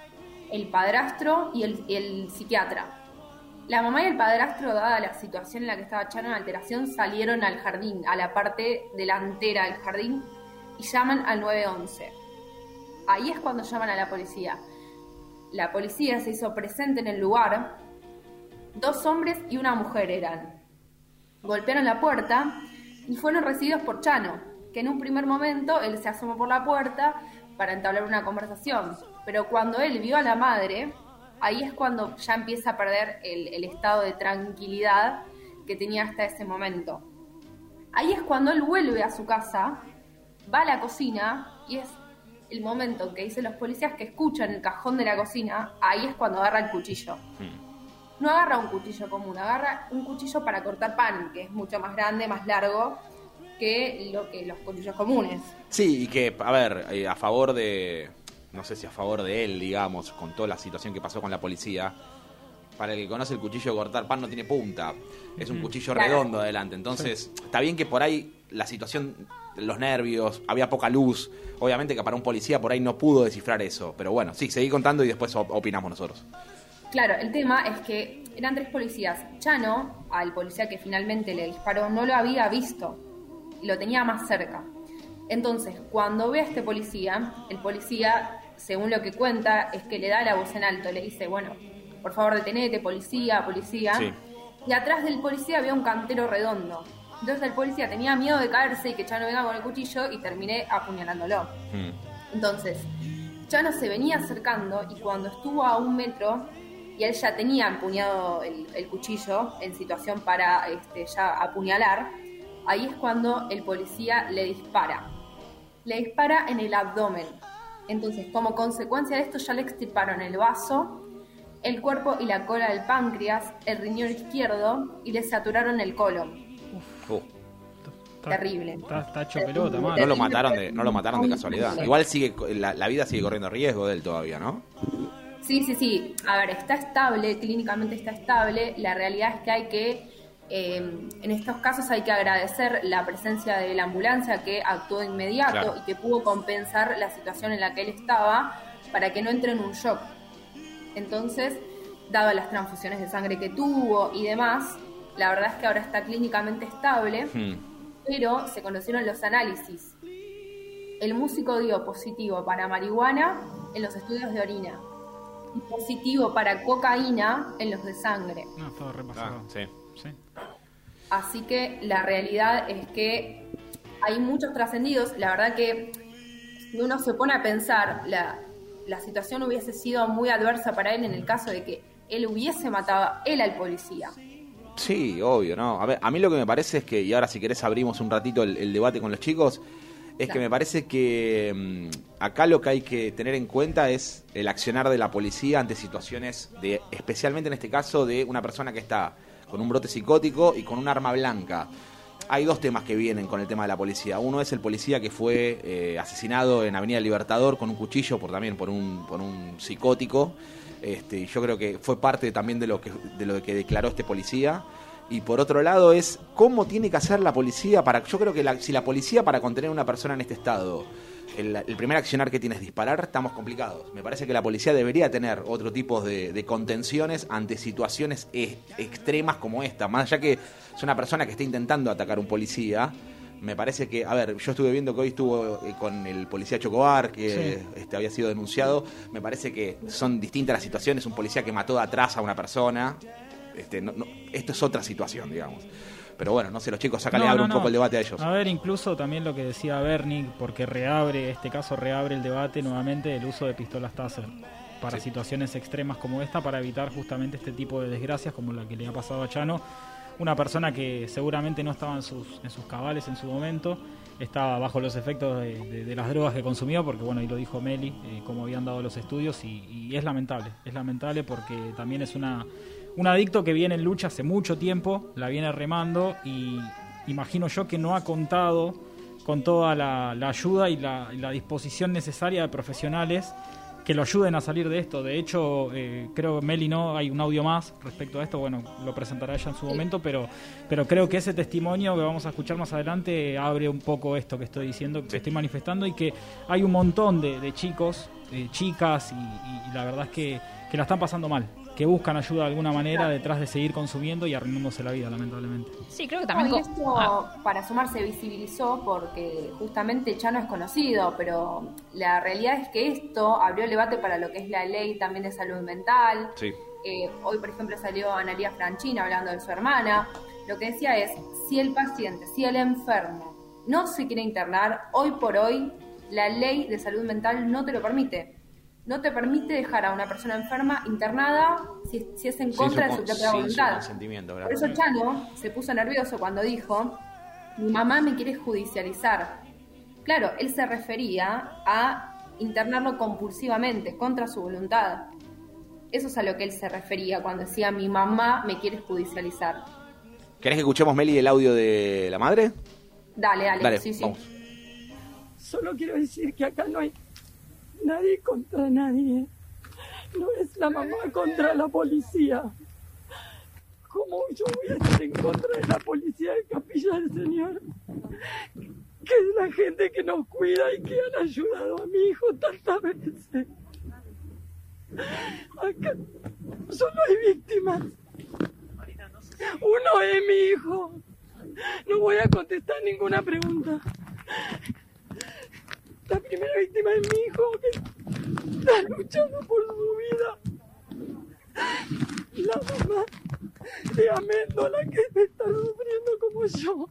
el padrastro y el, el psiquiatra. La mamá y el padrastro, dada la situación en la que estaba Chano en alteración, salieron al jardín, a la parte delantera del jardín, y llaman al 911. Ahí es cuando llaman a la policía. La policía se hizo presente en el lugar. Dos hombres y una mujer eran. Golpearon la puerta y fueron recibidos por Chano, que en un primer momento él se asomó por la puerta para entablar una conversación. Pero cuando él vio a la madre, ahí es cuando ya empieza a perder el, estado de tranquilidad que tenía hasta ese momento. Ahí es cuando él vuelve a su casa, va a la cocina y es el momento en que dicen los policías que escuchan el cajón de la cocina, ahí es cuando agarra el cuchillo. No agarra un cuchillo común, agarra un cuchillo para cortar pan, que es mucho más grande, más largo que lo que los cuchillos comunes. Sí, y que, a ver, eh, a favor de. No sé si a favor de él, digamos, con toda la situación que pasó con la policía. Para el que conoce el cuchillo de cortar pan no tiene punta. Es un cuchillo Claro. redondo adelante. Entonces, está bien que por ahí la situación, los nervios, había poca luz. Obviamente que para un policía por ahí no pudo descifrar eso. Pero bueno, sí, seguí contando y después op- opinamos nosotros. Claro, el tema es que eran tres policías. Chano, al policía que finalmente le disparó, no lo había visto. Y lo tenía más cerca. Entonces, cuando ve a este policía, el policía, según lo que cuenta, es que le da la voz en alto. Le dice, bueno, por favor detenete, policía, policía. Sí. Y atrás del policía había un cantero redondo. Entonces el policía tenía miedo de caerse y que Chano venga con el cuchillo y terminé apuñalándolo. Entonces, Chano se venía acercando y cuando estuvo a un metro y él ya tenía empuñado el, el cuchillo en situación para este, ya apuñalar, ahí es cuando el policía le dispara. Le dispara en el abdomen. Entonces, como consecuencia de esto, ya le extirparon el vaso, el cuerpo y la cola del páncreas, el riñón izquierdo y le saturaron el colon. Uh, Terrible. Está, está hecho pelota, no lo mataron de, no lo mataron de casualidad. Igual sigue la, la vida sigue corriendo riesgo de él todavía, ¿no? Sí, sí, sí. A ver, está estable, clínicamente está estable. La realidad es que hay que, eh, en estos casos hay que agradecer la presencia de la ambulancia que actuó de inmediato Claro. y que pudo compensar la situación en la que él estaba para que no entre en un shock. Entonces, dado las transfusiones de sangre que tuvo y demás. La verdad es que ahora está clínicamente estable, Hmm. pero se conocieron los análisis. El músico dio positivo para marihuana en los estudios de orina positivo para cocaína en los de sangre. No, todo repasado. Ah, sí. Sí. Así que la realidad es que hay muchos trascendidos. La verdad que si uno se pone a pensar, la, la situación hubiese sido muy adversa para él en el caso de que él hubiese matado él al policía. Sí, obvio, ¿no? A ver, a mí lo que me parece es que, y ahora si querés abrimos un ratito el, el debate con los chicos, es que me parece que mm, acá lo que hay que tener en cuenta es el accionar de la policía ante situaciones de, especialmente en este caso, de una persona que está con un brote psicótico y con un arma blanca. Hay dos temas que vienen con el tema de la policía. Uno es el policía que fue eh, asesinado en Avenida Libertador con un cuchillo por también por un, por un psicótico. Este, yo creo que fue parte también de lo que, de lo que declaró este policía. Y por otro lado es cómo tiene que hacer la policía para... Yo creo que la- si la policía para contener a una persona en este estado, el, el primer accionar que tiene es disparar, estamos complicados. Me parece que la policía debería tener otro tipo de, de contenciones ante situaciones e- extremas como esta. Más allá que es una persona que está intentando atacar a un policía, me parece que, a ver, yo estuve viendo que hoy estuvo eh, con el policía Chocobar, que Sí. este, había sido denunciado. Me parece que son distintas las situaciones. Un policía que mató de atrás a una persona. Este, no- no- esto es otra situación, digamos. Pero bueno, no sé, los chicos, sácale No, abre no, un poco el debate a ellos. A ver, incluso también lo que decía Bernie, porque reabre, este caso reabre el debate nuevamente el uso de pistolas Taser para Sí. situaciones extremas como esta, para evitar justamente este tipo de desgracias como la que le ha pasado a Chano. Una persona que seguramente no estaba en sus, en sus cabales en su momento, estaba bajo los efectos de, de- de las drogas que consumió, porque bueno, y lo dijo Meli, eh, como habían dado los estudios, y, y es lamentable, es lamentable porque también es una, un adicto que viene en lucha hace mucho tiempo, la viene remando y imagino yo que no ha contado con toda la, la ayuda y la, y la disposición necesaria de profesionales que lo ayuden a salir de esto. De hecho, eh, creo que Meli no, hay un audio más respecto a esto, bueno, lo presentará ella en su momento, pero, pero creo que ese testimonio que vamos a escuchar más adelante abre un poco esto que estoy diciendo, que estoy manifestando y que hay un montón de, de chicos, chicas y, y- y la verdad es que, que la están pasando mal, que buscan ayuda de alguna manera detrás de seguir consumiendo y arruinándose la vida, lamentablemente. Sí, creo que No, también... co- esto, Ah. para sumar, se visibilizó porque justamente Chano es conocido, pero la realidad es que esto abrió el debate para lo que es la ley también de salud mental. Sí. Eh, hoy, por ejemplo, salió Analia Franchina hablando de su hermana. Lo que decía es, si el paciente, si el enfermo no se quiere internar, hoy por hoy la ley de salud mental no te lo permite. No te permite dejar a una persona enferma internada si, si es en contra de su propia su voluntad. consentimiento, Por eso Chano se puso nervioso cuando dijo, mi mamá me quiere judicializar. Claro, él se refería a internarlo compulsivamente, contra su voluntad. Eso es a lo que él se refería cuando decía, mi mamá me quiere judicializar. ¿Querés que escuchemos, Meli, el audio de la madre? Dale, dale, Dale, sí, sí. vamos. Solo quiero decir que acá no hay nadie contra nadie. No es la mamá contra la policía. ¿Cómo yo voy a estar en contra de la policía de Capilla del Señor? Que es la gente que nos cuida y que han ayudado a mi hijo tantas veces. Acá solo hay víctimas. Uno es mi hijo. No voy a contestar ninguna pregunta. La primera víctima es mi hijo que está luchando por su vida. La mamá de Améndola que está sufriendo como yo.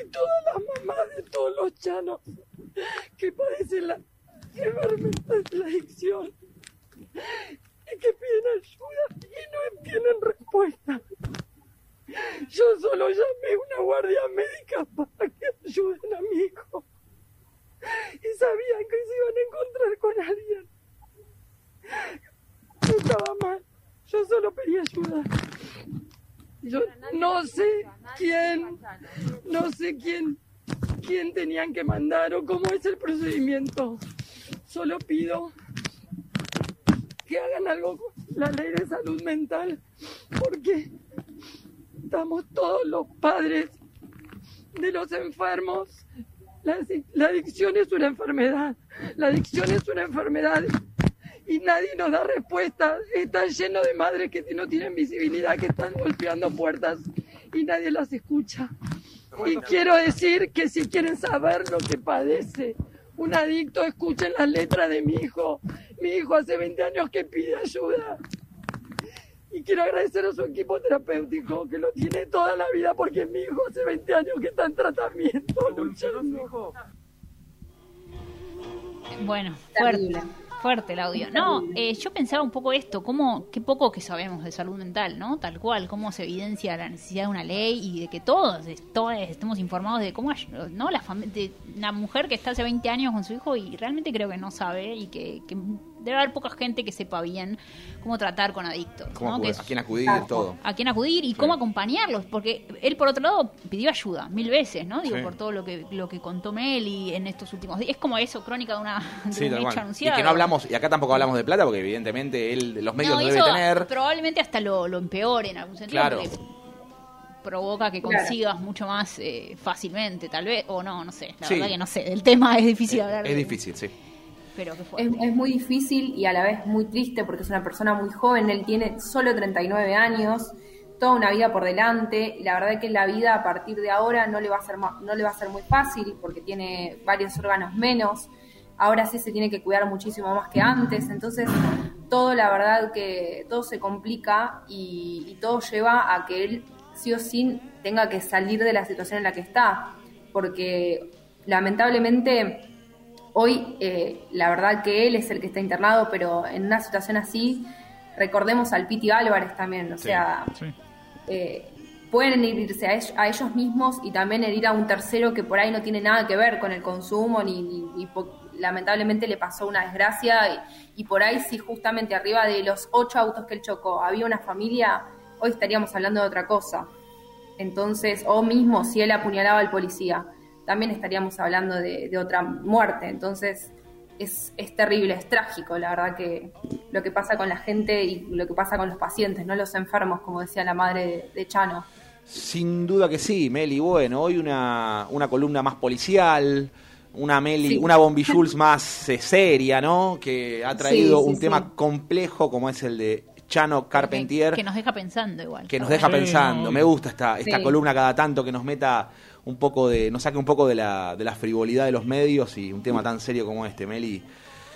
Y todas las mamás de todos los chanos que padecen la enfermedad de la adicción y que piden ayuda y no tienen respuesta. Yo solo llamé a una guardia médica para que ayuden a mi hijo. Y sabían que se iban a encontrar con alguien. No estaba mal. Yo solo pedí ayuda. Yo no sé quién, no sé quién, quién tenían que mandar o cómo es el procedimiento. Solo pido que hagan algo con la ley de salud mental, porque estamos todos los padres de los enfermos, La, la adicción es una enfermedad. La adicción es una enfermedad y nadie nos da respuesta. Está lleno de madres que no tienen visibilidad, que están golpeando puertas y nadie las escucha. Y quiero decir que si quieren saber lo que padece un adicto, escuchen las letras de mi hijo. Mi hijo hace 20 años que pide ayuda. Y quiero agradecer a su equipo terapéutico que lo tiene toda la vida porque mi hijo hace 20 años que está en tratamiento, luchando. Bueno, fuerte. Fuerte el audio. No, eh, yo pensaba un poco esto, cómo, qué poco que sabemos de salud mental, ¿no? Tal cual, cómo se evidencia la necesidad de una ley y de que todos, todos estemos informados de cómo, ¿no? La de una mujer que está hace 20 años con su hijo y realmente creo que no sabe y que, que debe haber poca gente que sepa bien cómo tratar con adictos, Cómo ¿no? acudir- Que es- a quién acudir, todo. a quién acudir y cómo acompañarlos, porque él por otro lado pidió ayuda mil veces, ¿no? Digo, Sí. por todo lo que lo que contó Meli en estos últimos días. Es como eso, crónica de una [laughs] de Sí, un hecho cual. Y que no hablamos, y acá tampoco hablamos de plata, porque evidentemente él, los medios No, lo debe tener. probablemente hasta lo, lo empeore en algún sentido. Claro. provoca que Claro. consigas mucho más eh, fácilmente, tal vez, o no, no sé, la Sí. verdad que no sé, el tema es difícil hablar Es de- difícil, sí. Es, muy difícil y a la vez muy triste porque es una persona muy joven, él tiene solo 39 años, toda una vida por delante y la verdad que la vida a partir de ahora no le va a ser no le va a ser muy fácil porque tiene varios órganos menos. Ahora sí se tiene que cuidar muchísimo más que antes, entonces todo la verdad que todo se complica y todo lleva a que él sí o sí tenga que salir de la situación en la que está, porque lamentablemente Hoy, eh, la verdad que él es el que está internado, pero en una situación así, recordemos al Piti Álvarez también, o sea, eh, pueden herirse a, ell- a ellos mismos y también herir a un tercero que por ahí no tiene nada que ver con el consumo, ni, ni- ni po- lamentablemente le pasó una desgracia y, y por ahí si justamente arriba de los ocho autos que él chocó había una familia, hoy estaríamos hablando de otra cosa. Entonces, o mismo si él apuñalaba al policía, también estaríamos hablando de, de otra muerte. Entonces, es, es terrible, es trágico, la verdad que lo que pasa con la gente y lo que pasa con los pacientes, no los enfermos, como decía la madre de, de Chano. Sin duda que sí, Meli. Bueno, hoy una, una columna más policial, una Meli, Sí. una Bombi Jules más eh, seria, ¿no? Que ha traído Sí, sí, un sí. tema complejo como es el de Chano Carpentier. Que nos deja pensando igual. que nos deja Sí, pensando. Me gusta esta, esta Sí. columna cada tanto que nos meta un poco de, nos saque un poco de la, de la frivolidad de los medios y un tema tan serio como este, Meli.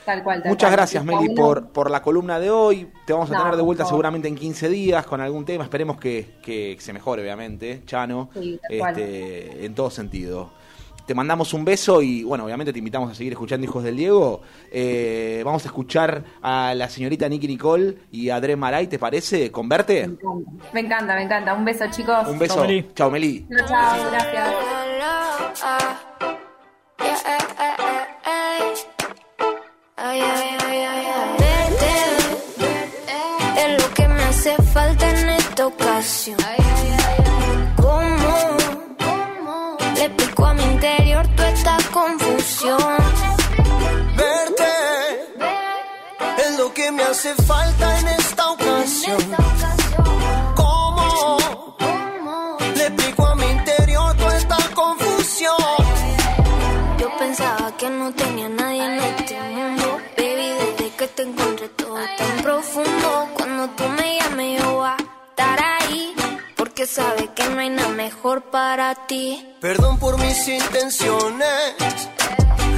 Tal cual. tal Muchas cual. gracias, Meli, por, por la columna de hoy. Te vamos a No, tener de vuelta seguramente en 15 días con algún tema. Esperemos que, que se mejore, obviamente, Chano, Sí, este, en todo sentido. Te mandamos un beso y, bueno, obviamente te invitamos a seguir escuchando Hijos del Diego. Eh, vamos a escuchar a la señorita Nicky Nicole y a Dre Maray, ¿te parece? ¿Converte? Me encanta, me encanta. Un beso, chicos. Un beso. Chao, Meli. Chao, chao, gracias. Verte es lo que me hace falta en esta ocasión. Lo que me hace falta en esta ocasión. ¿Cómo le explico a mi interior toda esta confusión? Yo pensaba que no tenía nadie en este mundo. Baby, desde que te encontré todo tan profundo. Cuando tú me llames, yo voy a estar ahí. Porque sabes que no hay nada mejor para ti. Perdón por mis intenciones,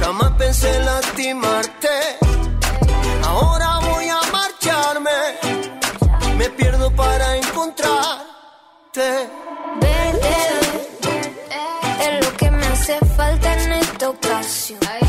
jamás pensé en lastimarte. Ahora me pierdo para encontrarte. Verte es lo que me hace falta en esta ocasión.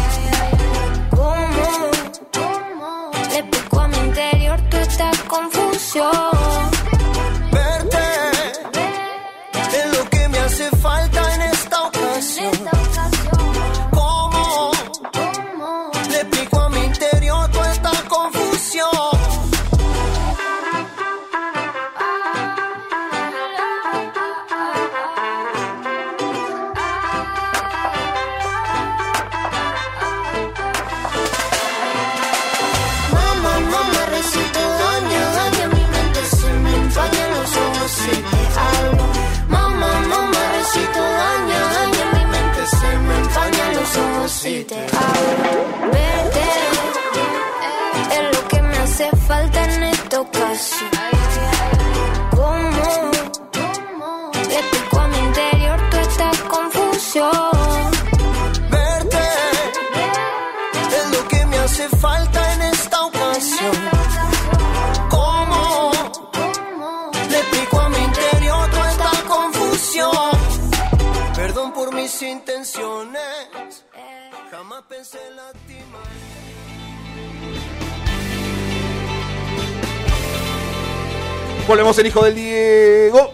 El hijo del Diego.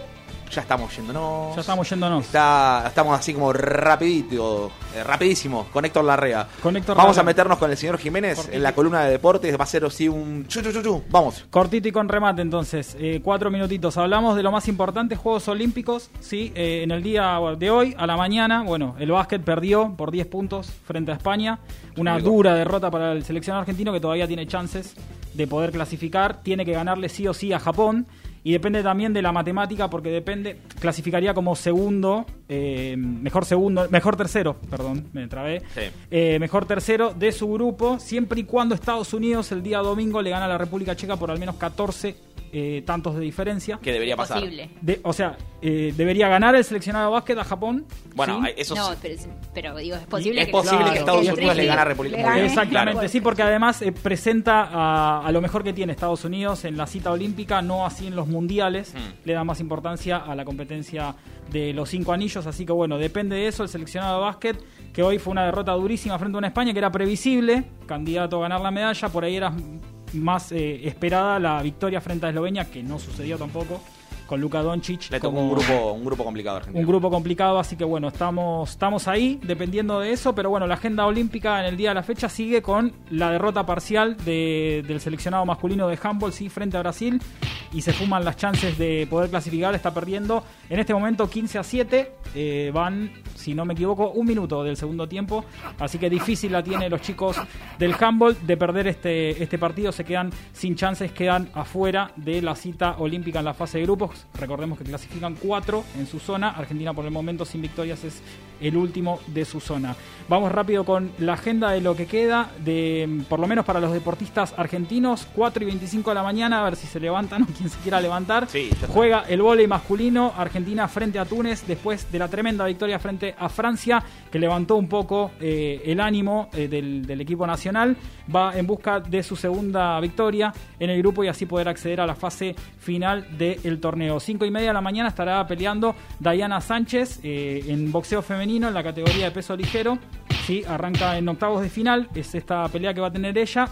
Ya estamos yéndonos. Ya estamos yéndonos. Está, estamos así como rapidito, eh, rapidísimo, con Héctor Larrea. Con Héctor Vamos a meternos con el señor Jiménez en la columna de deportes. Va a ser así un chu, chu, chu, chu. Vamos. Cortito y con remate, entonces, eh, cuatro minutitos. Hablamos de lo más importante, Juegos Olímpicos, sí, eh, en el día de hoy, a la mañana, bueno, el básquet perdió por 10 puntos frente a España, una dura derrota para el seleccionado argentino que todavía tiene chances de poder clasificar, tiene que ganarle sí o sí a Japón. Y depende también de la matemática, porque depende, clasificaría como segundo, eh, mejor segundo, mejor tercero, perdón, me trabé, eh, mejor tercero de su grupo, siempre y cuando Estados Unidos el día domingo le gana a la República Checa por al menos 14 eh, tantos de diferencia. Que debería pasar. De- o sea, eh, debería ganar el seleccionado de básquet a Japón. Bueno, ¿sí? eso No, pero, pero digo, es posible es que posible que Estados. Unidos le gane a República gane. Exactamente, Claro. sí, porque además eh, presenta a, a lo mejor que tiene Estados Unidos en la cita olímpica, no así en los mundiales, Mm. le da más importancia a la competencia de los cinco anillos, así que bueno, depende de eso el seleccionado de básquet, que hoy fue una derrota durísima frente a una España que era previsible, candidato a ganar la medalla, por ahí era más eh, esperada la victoria frente a Eslovenia, que no sucedió tampoco, con Luka Doncic. Le tocó un grupo, un grupo complicado Argentina. un grupo complicado, así que bueno, estamos, estamos ahí dependiendo de eso, pero bueno, la agenda olímpica en el día de la fecha sigue con la derrota parcial de- del seleccionado masculino de handball, sí, frente a Brasil, y se fuman las chances de poder clasificar, está perdiendo en este momento 15 a 7, eh, van, si no me equivoco, un minuto del segundo tiempo, así que difícil la tienen los chicos del handball de perder este, este partido, se quedan sin chances, quedan afuera de la cita olímpica en la fase de grupos, recordemos que clasifican cuatro en su zona, Argentina por el momento sin victorias es el último de su zona. Vamos rápido con la agenda de lo que queda, de por lo menos para los deportistas argentinos, 4 y 25 de la mañana, a ver si se levantan o quien se quiera levantar. Sí. Juega el vóley masculino, Argentina frente a Túnez, después de la tremenda victoria frente a Francia, que levantó un poco eh, el ánimo eh, del, del equipo nacional. Va en busca de su segunda victoria en el grupo y así poder acceder a la fase final del torneo. 5 y media de la mañana estará peleando Diana Sánchez eh, en boxeo femenino en la categoría de peso ligero. Sí, arranca en octavos de final, es esta pelea que va a tener ella.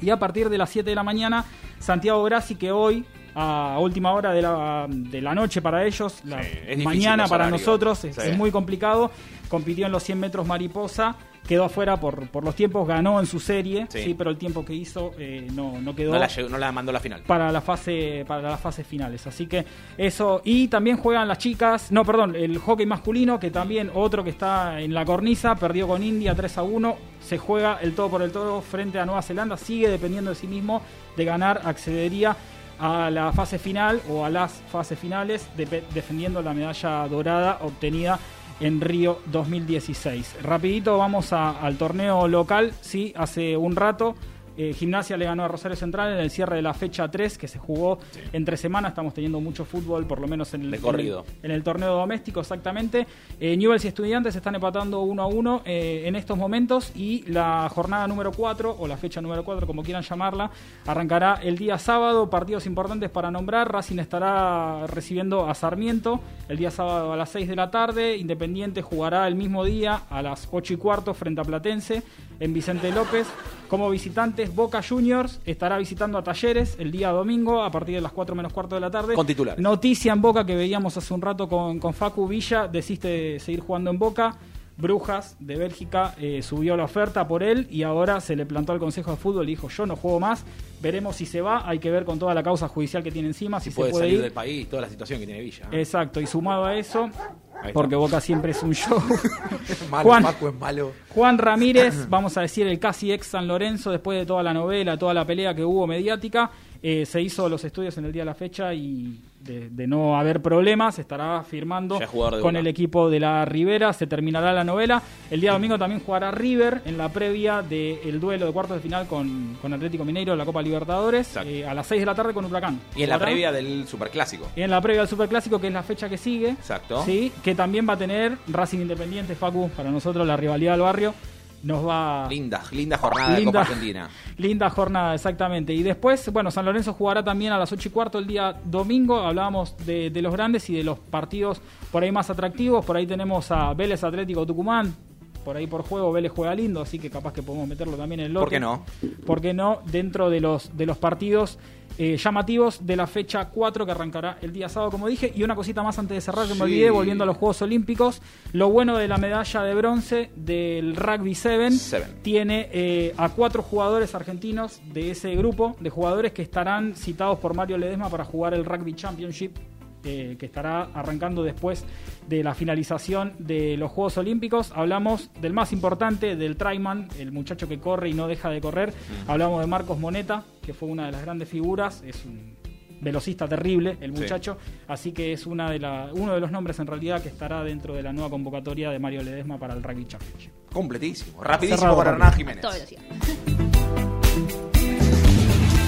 Y a partir de las 7 de la mañana, Santiago Grassi, que hoy, a última hora de la, de la noche para ellos, la mañana para nosotros, es, Sí. es muy complicado. Compitió en los 100 metros mariposa, quedó afuera por, por los tiempos, ganó en su serie, Sí. sí, pero el tiempo que hizo eh, no, no quedó No la, llegó- no la mandó a la final. para la fase para las fases finales así que eso y también juegan las chicas no perdón el hockey masculino que también otro que está en la cornisa perdió con India 3 a 1 se juega el todo por el todo frente a Nueva Zelanda sigue dependiendo de sí mismo de ganar accedería a la fase final o a las fases finales depe- defendiendo la medalla dorada obtenida en Río 2016. Rapidito vamos al torneo local, sí, hace un rato eh, Gimnasia le ganó a Rosario Central en el cierre de la fecha 3 que se jugó entre semanas. Estamos teniendo mucho fútbol, por lo menos en el, De corrido. en el, en el torneo doméstico, exactamente. Eh, Newell's y Estudiantes están empatando 1 a 1 eh, en estos momentos y la jornada número 4, o la fecha número 4, como quieran llamarla, arrancará el día sábado. Partidos importantes para nombrar. Racing estará recibiendo a Sarmiento el día sábado a las 6 de la tarde. Independiente jugará el mismo día a las 8 y cuarto frente a Platense en Vicente López. Como visitantes, Boca Juniors estará visitando a Talleres el día domingo a partir de las 4 menos cuarto de la tarde. Con titulares. Noticia en Boca que veíamos hace un rato con, con Facu Villa, desiste seguir jugando en Boca. Brujas de Bélgica eh, subió la oferta por él y ahora se le plantó al Consejo de Fútbol y dijo yo no juego más, veremos si se va, hay que ver con toda la causa judicial que tiene encima, si, Si puede se puede salir ir. del país, toda la situación que tiene Villa. ¿eh? Exacto, y sumado a eso, porque Boca siempre es un show. [laughs] Malo, Juan, Paco es malo. Juan Ramírez, [clears throat] vamos a decir el casi ex San Lorenzo, después de toda la novela, toda la pelea que hubo mediática, Eh, se hizo los estudios en el día de la fecha y de, de no haber problemas, estará firmando con el equipo de la Ribera. Se terminará la novela. El día domingo también jugará River en la previa del duelo de cuartos de final con, con Atlético Mineiro de la Copa Libertadores eh, a las 6 de la tarde con Huracán. Y en la previa del Superclásico. Y en la previa del Superclásico, que es la fecha que sigue. Exacto. Sí, que también va a tener Racing Independiente, Facu, para nosotros la rivalidad del barrio. Nos va. Linda, linda jornada de Linda. Copa Argentina. [laughs] Linda jornada, exactamente. Y después, bueno, San Lorenzo jugará también a las 8 y cuarto el día domingo. Hablábamos de, de los grandes y de los partidos por ahí más atractivos. Por ahí tenemos a Vélez Atlético Tucumán. Por ahí por juego Vélez juega lindo, así que capaz que podemos meterlo también en el lote. ¿Por qué no? ¿Por qué no? Dentro de los, de los partidos eh, llamativos de la fecha 4 que arrancará el día sábado, como dije. Y una cosita más antes de cerrar, que me olvidé, volviendo a los Juegos Olímpicos. Lo bueno de la medalla de bronce del Rugby 7 tiene eh, a cuatro jugadores argentinos de ese grupo de jugadores que estarán citados por Mario Ledesma para jugar el Rugby Championship. Eh, que estará arrancando después de la finalización de los Juegos Olímpicos. Hablamos del más importante, del Traiman, el muchacho que corre y no deja de correr. Hablamos de Marcos Moneta, que fue una de las grandes figuras. Es un velocista terrible, el Sí. muchacho. Así que es una de la, uno de los nombres en realidad que estará dentro de la nueva convocatoria de Mario Ledesma para el Rugby Championship. Completísimo. Rapidísimo Cerrado, para. Hernán Jiménez. Todo.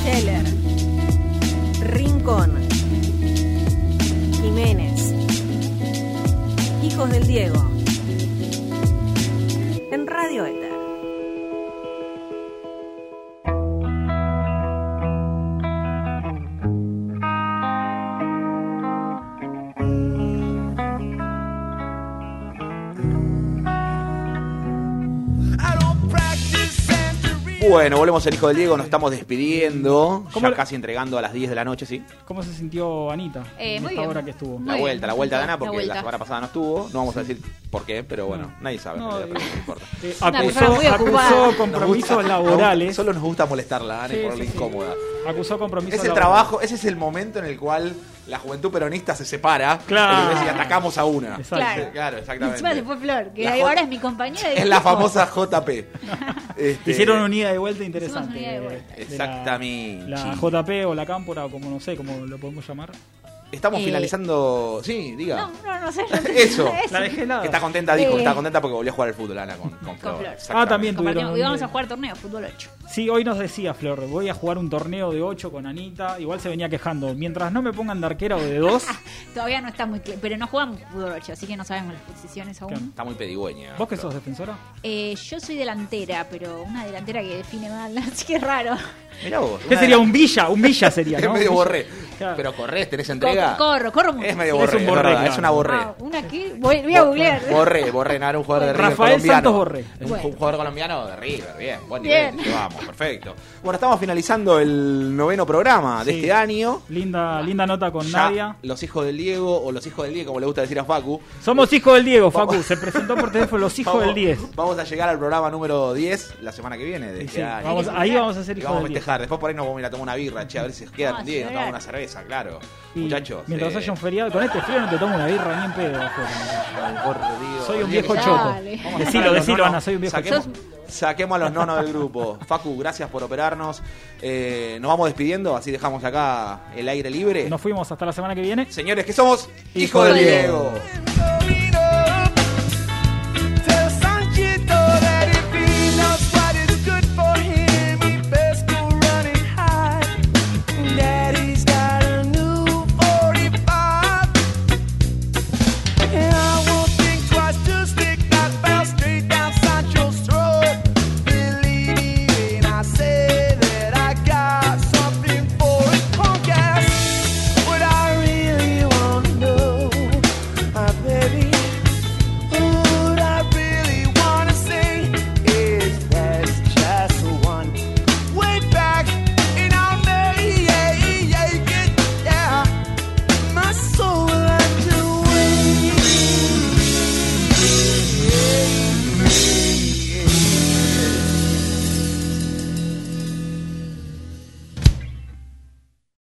Scheller. Rincón. Jiménez. Hijos del Diego. En Radio Éter. Bueno, volvemos al Hijo del Diego, nos estamos despidiendo. ¿Cómo Ya casi entregando a las 10 de la noche, ¿sí? ¿Cómo se sintió Anita Eh, en muy esta bien. hora que estuvo? La vuelta, la vuelta de Ana, porque la, semana pasada no estuvo. No vamos a decir por qué, pero bueno, nadie sabe. No, en realidad, pero no importa. Eh, acusó, compromisos gusta- laborales. Solo nos gusta molestarla, Ana, y Sí, ponerla sí, sí. incómoda. Acusó compromisos Es el trabajo, ese es el momento en el cual la juventud peronista se separa Claro. y atacamos a una. Exacto. Claro. Claro, Encima se exactamente. fue Flor, que La ahora J- es mi compañera. de [laughs] Es la famosa JP. [laughs] Este, Hicieron un ida y vuelta interesante. Hicimos un ida y vuelta. de la- Exactamente. La, JP o la Cámpora, o como no sé, como lo podemos llamar. Estamos Eh, finalizando. Sí, diga. No, no, no sé. no [laughs] Eso. La dejé helada. Que está contenta, dijo, Eh. está contenta porque volvió a jugar al fútbol, Ana, con, con Flor. Flor. Exactamente. Ah, también tuvieron. Y vamos a jugar torneo, fútbol 8. Sí, hoy nos decía Flor, voy a jugar un torneo de 8 con Anita. Igual se venía quejando. Mientras no me pongan de arquera o de 2, [laughs] Todavía no está muy claro. Pero no jugamos fútbol 8, así que no sabemos las posiciones aún. Está muy pedigüeña. ¿vos que sos defensora? Eh, yo soy delantera, pero una delantera que define mal, [laughs] así que es raro. Mirá vos. ¿Qué sería un Villa? Un Villa sería, [laughs] Es ¿no? medio Un Villa. borré. Claro. Pero corres, tenés entrega. Co- corro, corro mucho. Es medio Es borré, un es borré, claro. es una borré. Ah, ¿Una qué? Voy, voy a googlear. Borré, Borré, no era un jugador de River Rafael colombiano. Santos Borré. Un Bueno. jugador colombiano de River, bien, buen Bien. nivel. Vamos, perfecto. Bueno, estamos finalizando el noveno programa de Sí. este año. Linda, linda nota con Ya Nadia. Los hijos del Diego, o los hijos del Diego, como le gusta decir a Facu. Somos hijos del Diego, Vamos. Facu. Se presentó por teléfono los hijos Vamos- del 10. Vamos a llegar al programa número 10 la semana que viene de Sí, este sí. año. Vamos- ahí vamos a ser Y hijos vamos a del 10. festejar. Después por ahí nos vamos a ir a tomar una birra, che, a ver si queda Ah, un día, nos tomamos una cerveza, claro. Y Muchachos. Mientras eh, haya un feriado, con este frío no te tomo una birra ni en pedo. afuera. por Dios. Soy un Día viejo que- choto. Dale. Vamos a Decilo, a los decilo, nonos. Ana, soy un viejo Saquemos, choto. Saquemos a los nonos del grupo. Facu, gracias por operarnos. Eh, nos vamos despidiendo, así dejamos acá el aire libre. Nos fuimos hasta la semana que viene. Señores, que somos Hijo Hijo Diego. Diego.